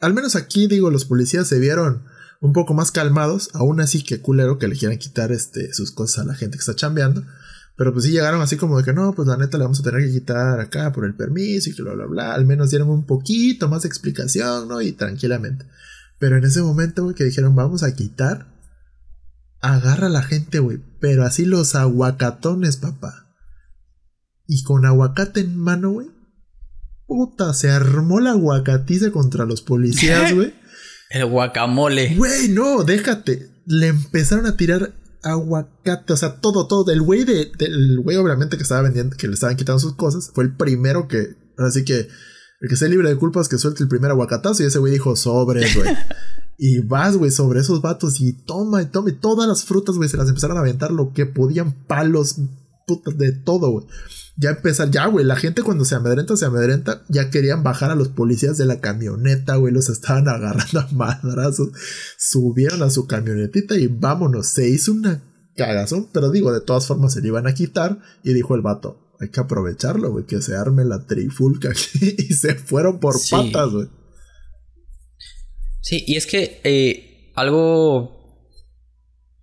al menos aquí, digo, los policías se vieron un poco más calmados, aún así que culero que le quieran quitar este, sus cosas a la gente que está chambeando. Pero pues sí llegaron así como de que no, pues la neta le vamos a tener que quitar acá por el permiso y que bla, bla, bla. Al menos dieron un poquito más de explicación, ¿no? Y tranquilamente. Pero en ese momento, güey, que dijeron vamos a quitar, agarra a la gente, güey. Pero así los aguacatones, papá. Y con aguacate en mano, güey. Puta, se armó la aguacatiza contra los policías, güey. El guacamole. Güey, no, déjate. Le empezaron a tirar aguacate, o sea, todo, todo. El güey de, del güey, obviamente, que estaba vendiendo, que le estaban quitando sus cosas, fue el primero que. Así que el que esté libre de culpas que suelte el primer aguacatazo. Y ese güey dijo sobre, güey. y vas, güey, sobre esos vatos. Y toma, y toma. Y todas las frutas, güey, se las empezaron a aventar lo que podían, palos, putas, de todo, güey ya empezar, ya, güey, la gente cuando se amedrenta, se amedrenta, ya querían bajar a los policías de la camioneta, güey, los estaban agarrando a madrazos, subieron a su camionetita y vámonos, se hizo una cagazón, pero digo, de todas formas se le iban a quitar y dijo el vato, hay que aprovecharlo, güey, que se arme la trifulca aquí y se fueron por patas, güey. Sí, y es que eh, algo,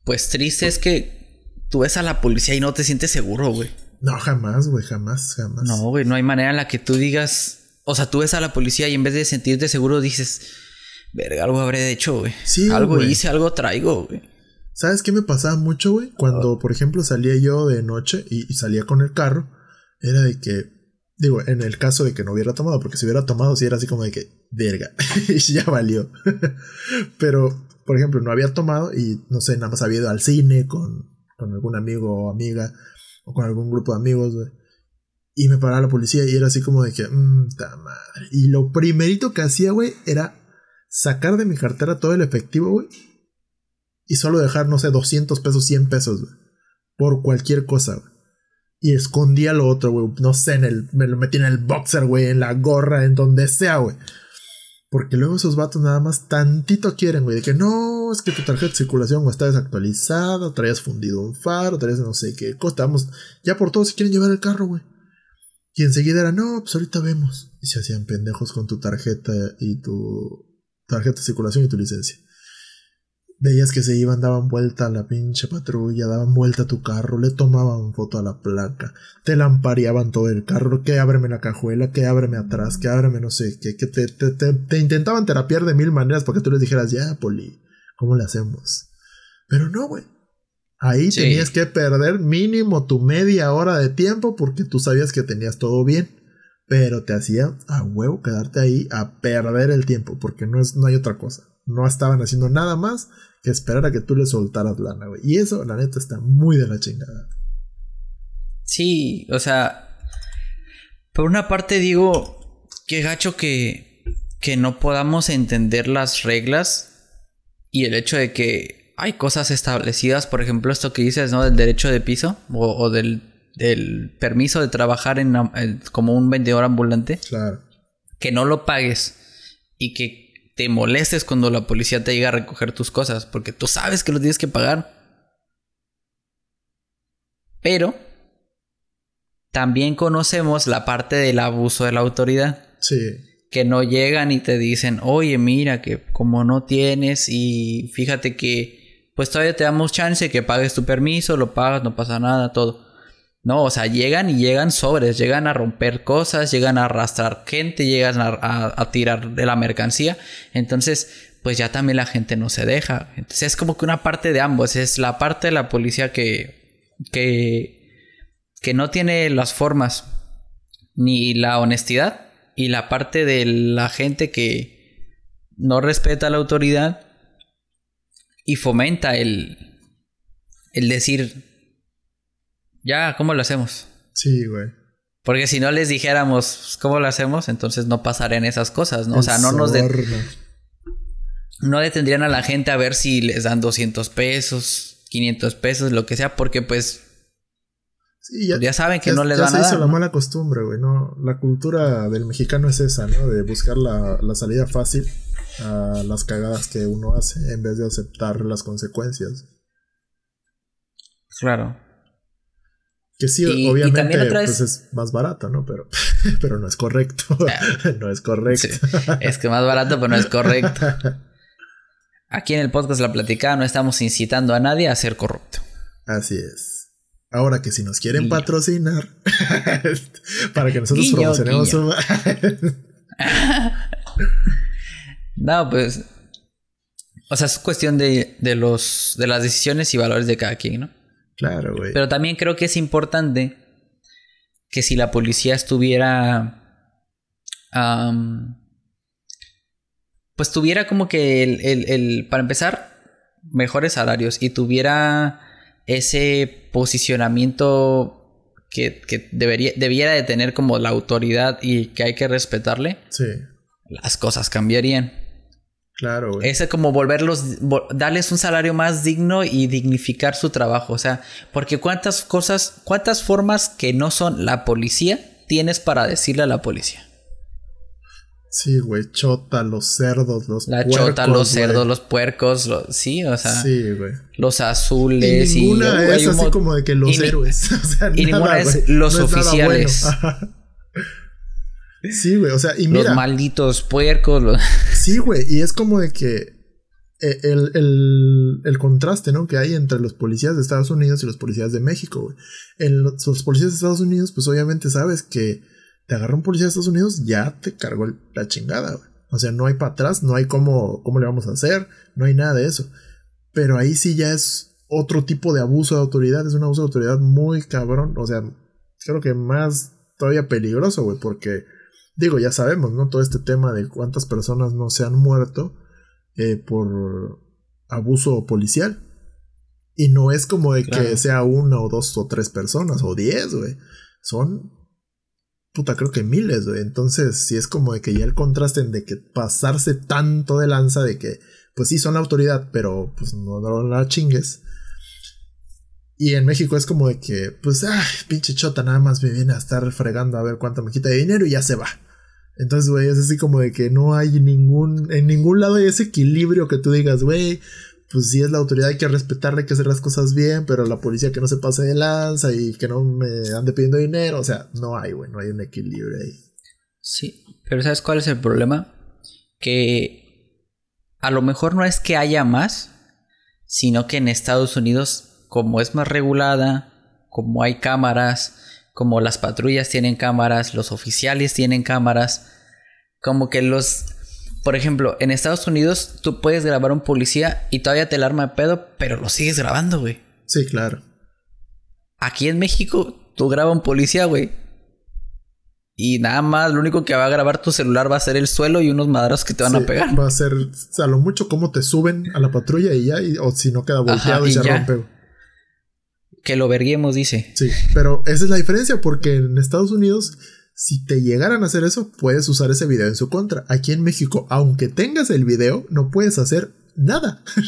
pues triste es que tú ves a la policía y no te sientes seguro, güey. No, jamás, güey, jamás, jamás. No, güey, no hay manera en la que tú digas, o sea, tú ves a la policía y en vez de sentirte seguro dices, verga, algo habré hecho, güey. Sí, algo hice, algo traigo, güey. ¿Sabes qué me pasaba mucho, güey? Cuando, por ejemplo, salía yo de noche y, salía con el carro, era de que, digo, en el caso de que no hubiera tomado, porque si hubiera tomado, sí era así como de que, verga, ya valió. Pero, por ejemplo, no había tomado y, no sé, nada más había ido al cine con, con algún amigo o amiga o con algún grupo de amigos, güey. Y me paraba la policía y era así como de que, mmm, ta madre. Y lo primerito que hacía, güey, era sacar de mi cartera todo el efectivo, güey. Y solo dejar, no sé, 200 pesos, 100 pesos, güey. Por cualquier cosa, güey. Y escondía lo otro, güey. No sé, en el, me lo metí en el boxer, güey, en la gorra, en donde sea, güey. Porque luego esos vatos nada más tantito quieren, güey. De que no, es que tu tarjeta de circulación está desactualizada, traías fundido un faro, traías no sé qué cosa. Vamos, ya por todo se quieren llevar el carro, güey. Y enseguida era, no, pues ahorita vemos. Y se hacían pendejos con tu tarjeta y tu tarjeta de circulación y tu licencia. Veías que se iban, daban vuelta a la pinche patrulla, daban vuelta a tu carro, le tomaban foto a la placa, te lampareaban todo el carro, que ábreme la cajuela, que ábreme atrás, que ábreme no sé qué, que te, te, te, intentaban terapiar de mil maneras porque tú les dijeras, ya, Poli, ¿cómo le hacemos? Pero no, güey. Ahí tenías que perder mínimo tu media hora de tiempo porque tú sabías que tenías todo bien. Pero te hacía a huevo quedarte ahí a perder el tiempo porque no, es, no hay otra cosa. No estaban haciendo nada más que esperar a que tú le soltaras lana, güey. Y eso, la neta, está muy de la chingada. Sí, o sea, por una parte digo, qué gacho que, que no podamos entender las reglas y el hecho de que hay cosas establecidas, por ejemplo, esto que dices, ¿no? Del derecho de piso o, del, permiso de trabajar en, como un vendedor ambulante. Claro. Que no lo pagues y que te molestes cuando la policía te llega a recoger tus cosas, porque tú sabes que lo tienes que pagar. Pero también conocemos la parte del abuso de la autoridad. Sí. Que no llegan y te dicen, oye, mira, que como no tienes y fíjate que pues todavía te damos chance que pagues tu permiso, lo pagas, no pasa nada, todo. No, o sea, llegan y llegan sobres, llegan a romper cosas, llegan a arrastrar gente, llegan a, tirar de la mercancía. Entonces, pues ya también la gente no se deja. Entonces es como que una parte de ambos. Es la parte de la policía que, que, que no tiene las formas ni la honestidad y la parte de la gente que no respeta la autoridad y fomenta el, el decir ya, ¿cómo lo hacemos? Sí, güey. Porque si no les dijéramos cómo lo hacemos, entonces no pasarían esas cosas, ¿no? o sea, no nos No detendrían a la gente a ver si les dan 200 pesos, 500 pesos, lo que sea, porque pues... Sí, ya, saben que no les dan nada. se hizo la mala costumbre, güey, ¿no? La cultura del mexicano es esa, ¿no? De buscar la, la salida fácil a las cagadas que uno hace en vez de aceptar las consecuencias. Claro. Que sí, obviamente pues es más barato, ¿no? Pero, pero no es correcto. No es correcto. Es que más barato, pero no es correcto. Aquí en el podcast La Platicada no estamos incitando a nadie a ser corrupto. Así es. Ahora que si nos quieren patrocinar para que nosotros promocionemos No, pues. O sea, es cuestión de, de los. de las decisiones y valores de cada quien, ¿no? Claro, güey. Pero también creo que es importante que si la policía estuviera... pues tuviera como que el, para empezar, mejores salarios y tuviera ese posicionamiento que, que debería, debiera de tener como la autoridad y que hay que respetarle, sí. las cosas cambiarían. Claro, güey. Es como volverlos, darles un salario más digno y dignificar su trabajo. O sea, porque cuántas cosas, cuántas formas que no son la policía tienes para decirle a la policía. Sí, güey, chota, los cerdos, los La chota, los cerdos, los puercos, sí, o sea. Sí, güey. Los azules y. Ninguna es así como de que los héroes. o sea, y ninguna es los oficiales. Sí, güey, o sea, y mira. Los malditos puercos. Sí, güey, y es como de que eh, el, el, el, contraste, ¿no? Que hay entre los policías de Estados Unidos y los policías de México, güey. En los, policías de Estados Unidos, pues obviamente sabes que te agarra un policía de Estados Unidos, ya te cargó la chingada, güey. O sea, no hay para atrás, no hay cómo, cómo le vamos a hacer, no hay nada de eso. Pero ahí sí ya es otro tipo de abuso de autoridad, es un abuso de autoridad muy cabrón, o sea, creo que más todavía peligroso, güey, porque digo, ya sabemos, ¿no? Todo este tema de cuántas personas no se han muerto eh, por abuso policial. Y no es como de que sea una o dos o tres personas o diez, güey. Son, puta, creo que miles, güey. Entonces, si es como de que ya el contraste de que pasarse tanto de lanza de que, pues sí, son la autoridad, pero pues no, no la chingues. Y en México es como de que, pues, ah, pinche chota, nada más me viene a estar fregando a ver cuánto me quita de dinero y ya se va. Entonces, güey, es así como de que no hay ningún, en ningún lado hay ese equilibrio que tú digas, güey, pues sí es la autoridad, hay que respetarle, hay que hacer las cosas bien, pero la policía que no se pase de lanza y que no me ande pidiendo dinero, o sea, no hay, güey, no hay un equilibrio ahí. Sí, pero ¿sabes cuál es el problema? Que a lo mejor no es que haya más, sino que en Estados Unidos, como es más regulada, como hay cámaras, como las patrullas tienen cámaras, los oficiales tienen cámaras, como que los... Por ejemplo, en Estados Unidos tú puedes grabar a un policía y todavía te alarma de pedo, pero lo sigues grabando, güey. Sí, claro. Aquí en México, tú grabas un policía, güey. Y nada más, lo único que va a grabar tu celular va a ser el suelo y unos madrazos que te van a pegar. Va a ser a lo mucho cómo te suben a la patrulla y ya, o si no queda volteado y, se rompe. Que lo verguemos, dice. Sí, pero esa es la diferencia, porque en Estados Unidos, si te llegaran a hacer eso, puedes usar ese video en su contra. Aquí en México, aunque tengas el video, no puedes hacer nada.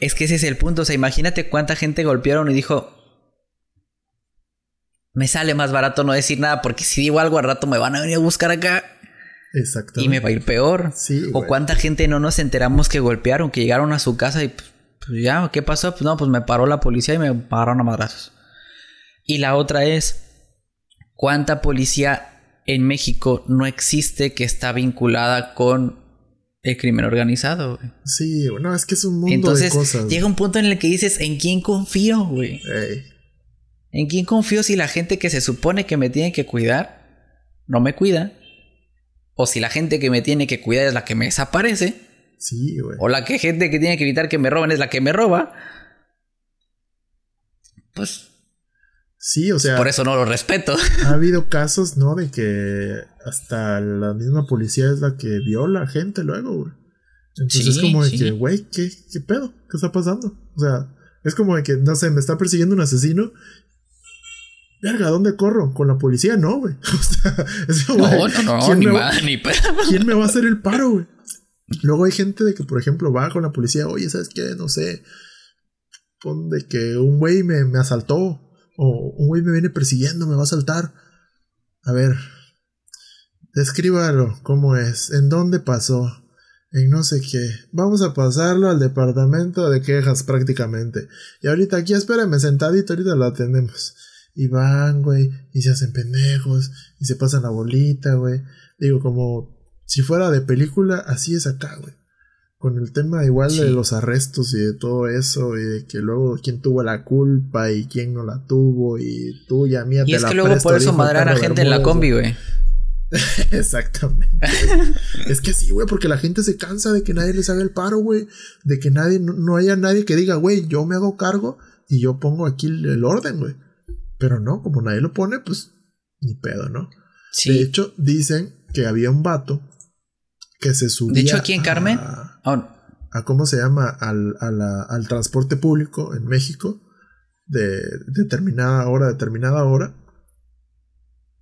Es que ese es el punto. O sea, imagínate cuánta gente golpearon y dijo. Me sale más barato no decir nada porque si digo algo al rato me van a venir a buscar acá. Exacto. Y me va a ir peor. Sí. O cuánta gente no nos enteramos que golpearon, que llegaron a su casa y pues, pues, ya, ¿qué pasó? Pues no, pues me paró la policía y me pararon a madrazos. Y la otra es, ¿cuánta policía en México no existe que está vinculada con el crimen organizado, güey? Sí, no, es que es un mundo de cosas. Llega un punto en el que dices, ¿en quién confío, güey? ¿En quién confío si la gente que se supone que me tiene que cuidar no me cuida? O si la gente que me tiene que cuidar es la que me desaparece. Sí, güey. O la que gente que tiene que evitar que me roben es la que me roba. Pues. Sí, o sea. Por eso no lo respeto. Ha habido casos, ¿no? De que hasta la misma policía es la que viola a gente luego, güey. Entonces es como de que, güey, ¿qué, ¿qué pedo? ¿Qué está pasando? O sea, es como de que, no sé, me está persiguiendo un asesino verga, ¿dónde corro? ¿Con la policía? No, güey. O sea, no, no, no, ¿quién ni, me va, ni ¿Quién me va a hacer el paro, güey? Luego hay gente de que, por ejemplo, va con la policía, oye, ¿sabes qué? No sé, pon de que un güey me, me asaltó, o un güey me viene persiguiendo, me va a asaltar. A ver, descríbalo, ¿cómo es? ¿En dónde pasó? En no sé qué. Vamos a pasarlo al departamento de quejas prácticamente. Y ahorita aquí espérame sentadito, ahorita lo atendemos. Y van, güey, y se hacen pendejos, y se pasan la bolita, güey. Digo, como si fuera de película, así es acá, güey. Con el tema igual Sí. de los arrestos y de todo eso, y de que luego quién tuvo la culpa y quién no la tuvo, y tuya, mía, Y te es la que luego presto, por eso madrean a gente en la combi, güey. Exactamente. es que sí, güey, porque la gente se cansa de que nadie les haga el paro, güey. De que nadie, no, no haya nadie que diga, güey, yo me hago cargo y yo pongo aquí el, el orden, güey. Pero no, como nadie lo pone, pues ni pedo, ¿no? De Sí. hecho, dicen que había un vato que se subía. De hecho, aquí en Carmen. A, oh, a ¿Cómo se llama? Al, a la- al transporte público en México. De determinada hora, determinada hora.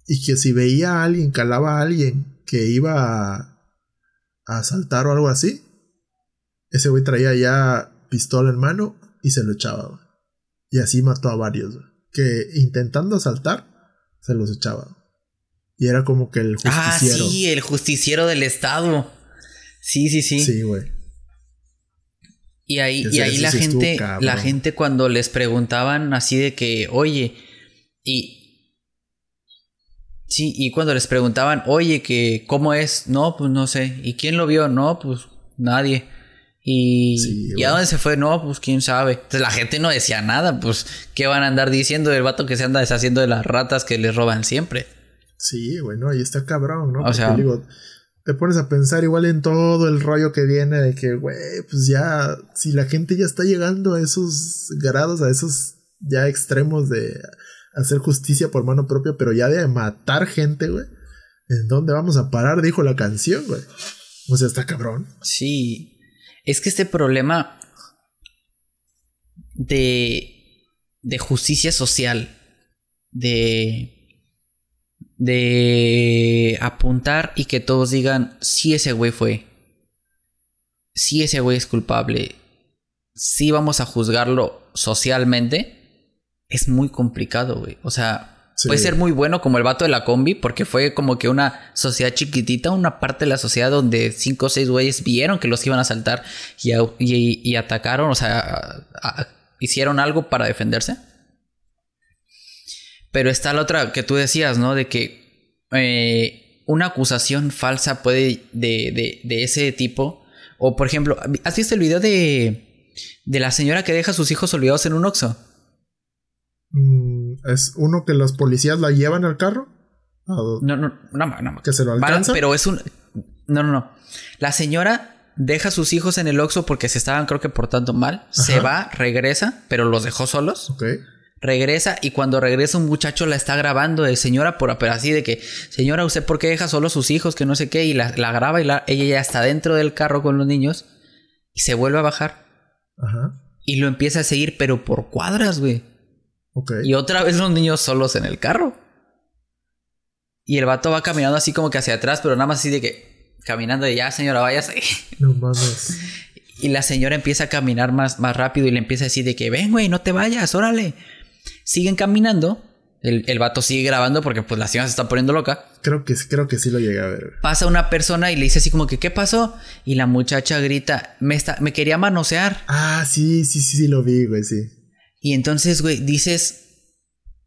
Y que si veía a alguien, calaba a alguien que iba a, a asaltar o algo así, ese güey traía ya pistola en mano y se lo echaba. Y así mató a varios. Que intentando asaltar, se los echaba. Y era como que el ah, justiciero. sí, el justiciero del estado. Sí, sí, sí. Sí, güey. Y ahí, y ahí la sí gente, la gente cuando les preguntaban así de que, oye, y sí, y cuando les preguntaban, oye, que cómo es, no, pues no sé, ¿y quién lo vio? No, pues nadie. Y, Sí, ¿y a dónde se fue? No, pues quién sabe. Entonces la gente no decía nada, pues, ¿qué van a andar diciendo del vato que se anda deshaciendo de las ratas que les roban siempre? Sí, bueno, ahí está cabrón, ¿no? O Porque sea- digo, te pones a pensar igual en todo el rollo que viene de que, güey, pues ya, si la gente ya está llegando a esos grados, a esos ya extremos de hacer justicia por mano propia, pero ya de matar gente, güey, ¿en dónde vamos a parar? Dijo la canción, güey. O sea, está cabrón. Sí. Es que este problema de, de justicia social, de, de apuntar y que todos digan, sí ese güey fue, sí ese güey es culpable, sí vamos a juzgarlo socialmente, es muy complicado, güey. O sea, Sí. puede ser muy bueno como el vato de la combi, porque fue como que una sociedad chiquitita, una parte de la sociedad donde cinco o seis güeyes vieron que los iban a asaltar y, a- y- y atacaron, o sea, a- a- hicieron algo para defenderse. Pero está la otra que tú decías, ¿no? De que eh, una acusación falsa puede de, de, de ese tipo. O por ejemplo, ¿has visto el video de, de la señora que deja a sus hijos olvidados en un oxo. Mm, ¿Es uno que los policías la llevan al carro? No, no, no, no. ¿Que se lo alcanza? Pero es un... No, no, no. La señora deja a sus hijos en el Oxxo porque se estaban creo que portando mal. Se va, regresa, pero los dejó solos. Ok. Regresa y cuando regresa un muchacho la está grabando de señora, por, pero así de que, señora, ¿usted por qué deja solo a sus hijos? Que no sé qué. Y la, graba y la, ella ya está dentro del carro con los niños y se vuelve a bajar. Ajá. Y lo empieza a seguir, pero por cuadras, güey. Y otra vez los niños solos en el carro. Y el vato va caminando así como que hacia atrás, pero nada más así de que caminando de ya, señora, váyase. No mames. Y la señora empieza a caminar más, más rápido y le empieza a decir de que ven, güey, no te vayas, órale. Siguen caminando. El, el, vato sigue grabando porque pues la señora se está poniendo loca. Creo que, creo que sí lo llegué a ver. Pasa una persona y le dice así como que, ¿qué pasó? Y la muchacha grita, me, está, me quería manosear. Ah, sí, sí, sí, sí, lo vi, güey, sí. Y entonces, güey, dices,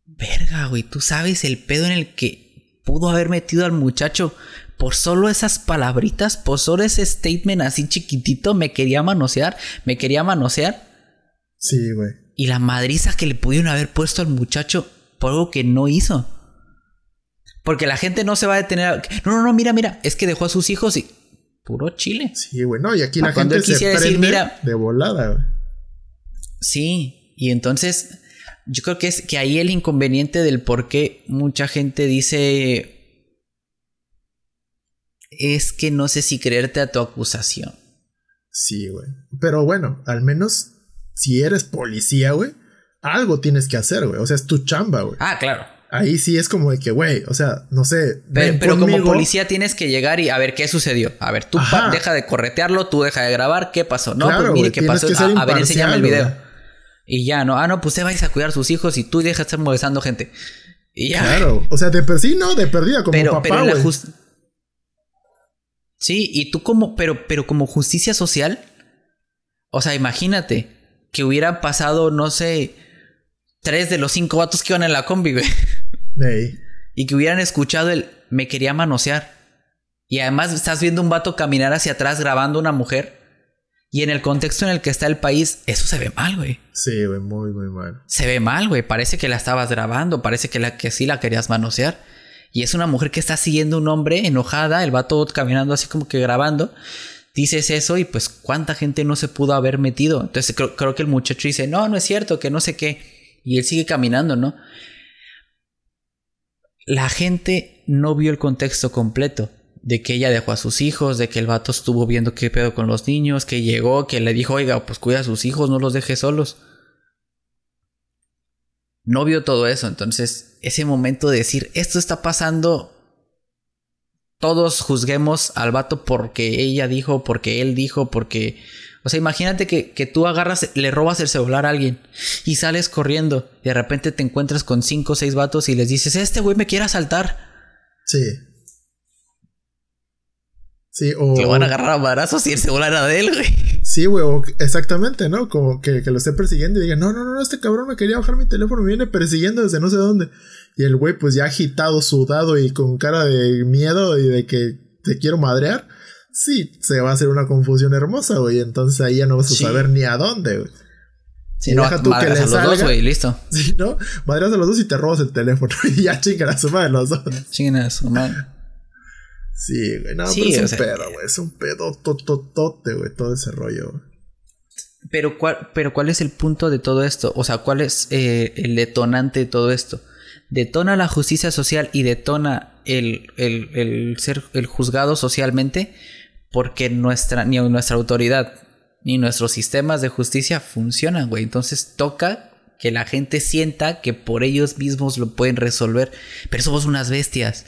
verga, güey, tú sabes el pedo en el que pudo haber metido al muchacho por solo esas palabritas, por solo ese statement así chiquitito, me quería manosear, me quería manosear. Sí, güey. Y la madriza que le pudieron haber puesto al muchacho por algo que no hizo. Porque la gente no se va a detener. No, no, no, mira, mira, es que dejó a sus hijos y. Puro chile. Sí, güey, no, y aquí la gente se prende decir, mira, de volada, güey. Sí, y entonces yo creo que es que ahí el inconveniente del por qué mucha gente dice es que no sé si creerte a tu acusación. Sí, güey. Pero bueno, al menos si eres policía, güey, algo tienes que hacer, güey. O sea, es tu chamba, güey. Ah, claro. Ahí sí es como de que, güey, o sea, no sé. Pero, como policía tienes que llegar y a ver qué sucedió. A ver, tú deja de corretearlo, tú deja de grabar, ¿qué pasó? No, pues mire qué pasó. A, ver, enséñame el video. Y ya, ¿no? Ah, no, pues usted vais a cuidar a sus hijos y tú dejas de estar molestando gente. Y ya. Claro. O sea, de per sí, no, de perdida, como pero, papá, pero la Sí, y tú como, pero, pero como justicia social. O sea, imagínate que hubieran pasado, no sé, tres de los cinco vatos que iban en la combi, güey. Y que hubieran escuchado el me quería manosear. Y además estás viendo un vato caminar hacia atrás grabando a una mujer. Y en el contexto en el que está el país, eso se ve mal, güey. Sí, güey, muy, muy mal. Se ve mal, güey. Parece que la estabas grabando, parece que, la, que sí la querías manosear. Y es una mujer que está siguiendo un hombre enojada, el vato caminando así como que grabando. Dices eso y pues cuánta gente no se pudo haber metido. Entonces creo, creo que el muchacho dice, no, no es cierto, que no sé qué. Y él sigue caminando, ¿no? La gente no vio el contexto completo de que ella dejó a sus hijos, de que el vato estuvo viendo qué pedo con los niños, que llegó, que le dijo, oiga, pues cuida a sus hijos, no los deje solos. No vio todo eso, entonces ese momento de decir, esto está pasando, todos juzguemos al vato porque ella dijo, porque él dijo, porque... O sea, imagínate que, que tú agarras, le robas el celular a alguien y sales corriendo y de repente te encuentras con cinco o seis vatos y les dices, este güey me quiere asaltar. Sí. Sí, o... Que van a agarrar a barazos y el celular era de él, güey. Sí, güey, exactamente, ¿no? Como que, lo esté persiguiendo y diga, no, no, no, este cabrón me quería bajar mi teléfono, me viene persiguiendo desde no sé dónde. Y el güey, pues ya agitado, sudado y con cara de miedo y de que te quiero madrear. Sí, se va a hacer una confusión hermosa, güey. Entonces ahí ya no vas a saber ni a dónde, güey. Sí, no, deja tú que le a los dos, güey, listo. Sí, ¿no? Madreas a los dos y te robas el teléfono. y ya chingan a su madre los dos. Chingan a su madre. Sí, güey, no, pero es un pedo, güey. Es un pedo tototote, güey, todo ese rollo. Pero ¿cuál, pero ¿cuál es el punto de todo esto? O sea, ¿cuál es eh, el detonante de todo esto? Detona la justicia social y detona el, el, el ser el juzgado socialmente porque nuestra, ni nuestra autoridad ni nuestros sistemas de justicia funcionan, güey. Entonces toca que la gente sienta que por ellos mismos lo pueden resolver. Pero somos unas bestias.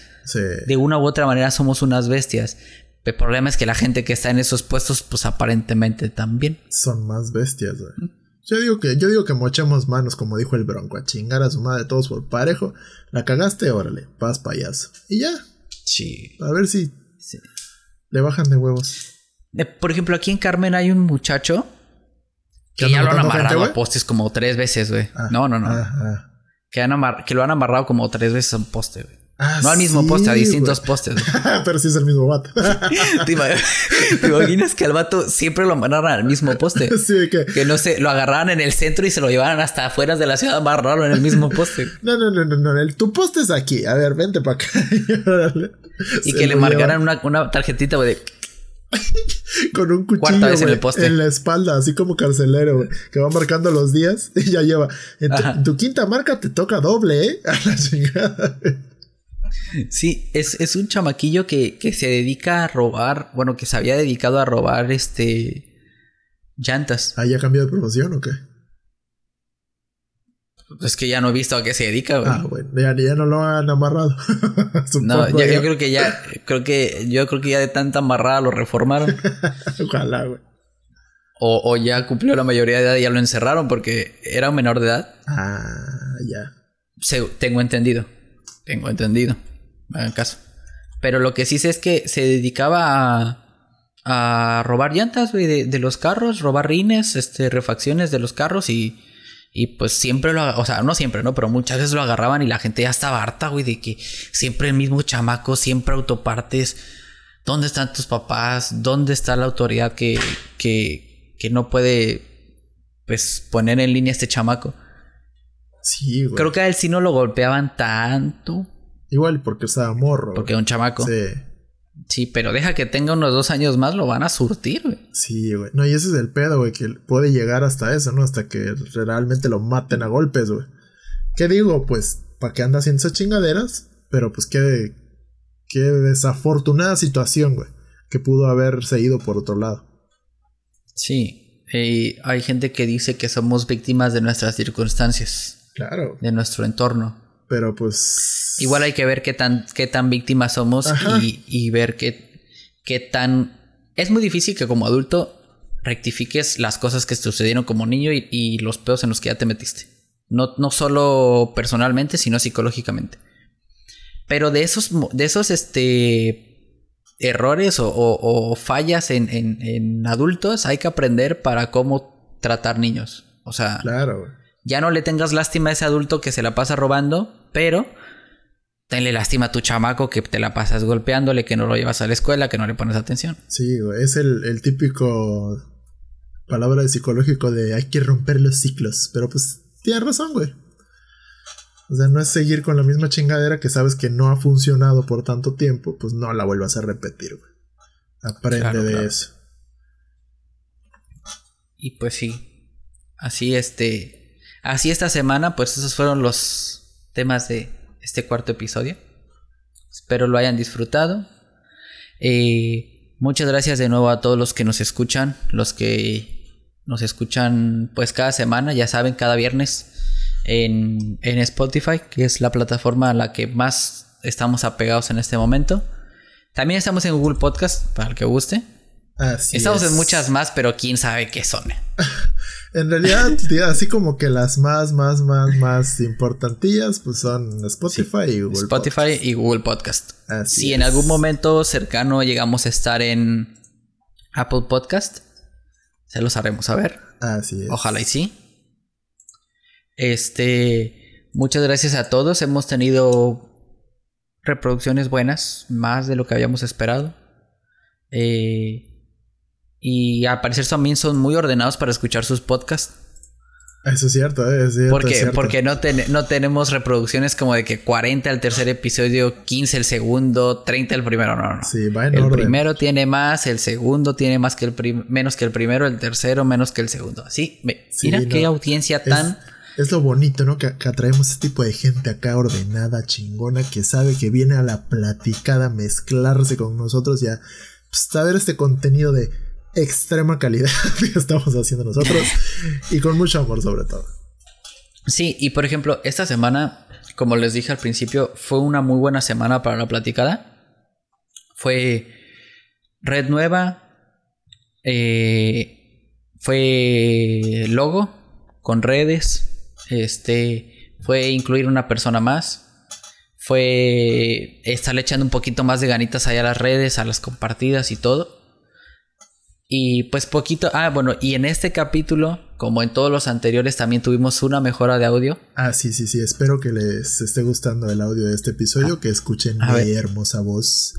De una u otra manera somos unas bestias. El problema es que la gente que está en esos puestos, pues aparentemente también. Son más bestias, güey. Yo digo que, yo digo que mochemos manos, como dijo el bronco, a chingar a su madre todos por parejo. La cagaste, órale, paz payaso. Y ya. Sí. A ver si le bajan de huevos. por ejemplo, aquí en Carmen hay un muchacho que ya lo han amarrado a postes como tres veces, güey. Ah, no, no, no. Ah, ah. Que, que lo han amarrado como tres veces a un poste, güey. Ah, no al mismo sí, poste, a distintos postes. Pero sí es el mismo vato. ¿Te, ima- te imaginas que al vato siempre lo mandaran al mismo poste? sí, que. Que no sé, lo agarraran en el centro y se lo llevaran hasta afuera de la ciudad más raro en el mismo poste. No, no, no, no, no. El, tu poste es aquí. A ver, vente para acá. Y que le marcaran una, una tarjetita, güey, de con un cuchillo vez en el poste. en la espalda, así como carcelero, güey, que va marcando los días y ya lleva. En tu, Ajá. en tu quinta marca te toca doble, ¿eh? A la chingada. Sí, es, es un chamaquillo que, que se dedica a robar, bueno, que se había dedicado a robar este llantas. ¿Ah, ya cambió de profesión o qué? Es que ya no he visto a qué se dedica, güey. Ah, bueno, ya, ya no lo han amarrado. no, ya- yo creo que ya, creo que, yo creo que ya de tanta amarrada lo reformaron. Ojalá, güey. o, o ya cumplió la mayoría de edad y ya lo encerraron porque era un menor de edad. Ah, ya. Se- tengo entendido. Tengo entendido. Hagan caso. Pero lo que sí sé es que se dedicaba a, robar llantas, de, de los carros, robar rines, este, refacciones de los carros y, y pues siempre lo, o sea, no siempre, ¿no? Pero muchas veces lo agarraban y la gente ya estaba harta, güey, de que siempre el mismo chamaco, siempre autopartes. ¿Dónde están tus papás? ¿Dónde está la autoridad que, que, que no puede, pues, poner en línea a este chamaco? Sí, güey. Creo que a él sí no lo golpeaban tanto. Igual porque estaba morro. Porque güey. es un chamaco. Sí. Sí. pero deja que tenga unos dos años más, lo van a surtir, güey. Sí, güey. No, y ese es el pedo, güey, que puede llegar hasta eso, ¿no? Hasta que realmente lo maten a golpes, güey. ¿Qué digo? Pues, ¿para qué anda haciendo esas chingaderas? Pero pues qué, qué desafortunada situación, güey. Que pudo haberse ido por otro lado. Sí. Y hay gente que dice que somos víctimas de nuestras circunstancias, Claro. de nuestro entorno. Pero pues. Igual hay que ver qué tan, qué tan víctimas somos y, y ver qué, qué tan... Es muy difícil que como adulto rectifiques las cosas que te sucedieron como niño y, y los peos en los que ya te metiste. No, no solo personalmente, sino psicológicamente. Pero de esos, de esos este, errores o, o- o fallas en, en- en adultos hay que aprender para cómo tratar niños. O sea, Claro, güey. Ya no le tengas lástima a ese adulto que se la pasa robando, pero tenle lástima a tu chamaco que te la pasas golpeándole, que no lo llevas a la escuela, que no le pones atención. Sí, güey. Es el, el típico palabra de psicológico de hay que romper los ciclos. Pero pues tienes razón, güey. O sea, no es seguir con la misma chingadera que sabes que no ha funcionado por tanto tiempo, pues no la vuelvas a repetir, güey. Aprende Claro, de claro. eso. Y pues sí, así este, así esta semana, pues esos fueron los temas de este cuarto episodio. Espero lo hayan disfrutado. Eh, muchas gracias de nuevo a todos los que nos escuchan, los que nos escuchan pues cada semana, ya saben, cada viernes en, en Spotify, que es la plataforma a la que más estamos apegados en este momento. También estamos en Google Podcast, para el que guste. Así estamos es. en muchas más, pero quién sabe qué son. En realidad, así como que las más, más, más, más importantillas, pues son Spotify y Google. Spotify Podcast. y Google Podcast. Así si en algún momento cercano llegamos a estar en Apple Podcast, se los haremos saber. Así es. Ojalá y sí. Este, muchas gracias a todos. Hemos tenido reproducciones buenas, más de lo que habíamos esperado. Eh, y al parecer también son muy ordenados para escuchar sus podcasts. Eso es cierto, eh, es cierto, es Porque, cierto. porque no, ten- no tenemos reproducciones como de que 40 el tercer episodio, 15 el segundo, 30 el primero. No, no. Sí, va en el orden. primero tiene más, el segundo tiene más que el menos que el primero, el tercero menos que el segundo. Así, Sí, mira no. qué audiencia tan. Es lo bonito, ¿no? Que, que atraemos este tipo de gente acá ordenada, chingona, que sabe que viene a la platicada a mezclarse con nosotros y a pues, saber este contenido de extrema calidad que estamos haciendo nosotros y con mucho amor sobre todo. Sí, y por ejemplo, esta semana, como les dije al principio, fue una muy buena semana para la platicada. Fue red nueva, eh, fue logo con redes, este, fue incluir una persona más, fue estarle echando un poquito más de ganitas allá a las redes, a las compartidas y todo. Y pues poquito, ah, bueno, y en este capítulo como en todos los anteriores, también tuvimos una mejora de audio. Ah, sí, sí, sí. Espero que les esté gustando el audio de este episodio, ah, que escuchen mi hermosa voz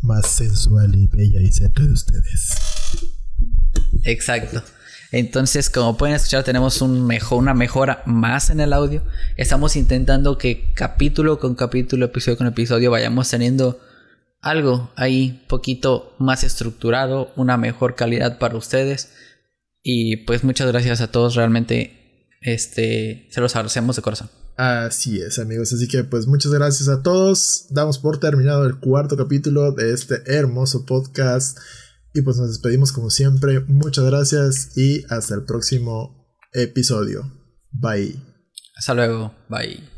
más sensual y bella y cerca de ustedes. Exacto. Entonces, como pueden escuchar, tenemos un mejor, una mejora más en el audio. Estamos intentando que capítulo con capítulo, episodio con episodio, vayamos teniendo algo ahí poquito más estructurado, una mejor calidad para ustedes. Y pues muchas gracias a todos, realmente este se los agradecemos de corazón. Así es, amigos. Así que pues muchas gracias a todos. Damos por terminado el cuarto capítulo de este hermoso podcast. Y pues nos despedimos como siempre. Muchas gracias y hasta el próximo episodio. Bye. Hasta luego. Bye.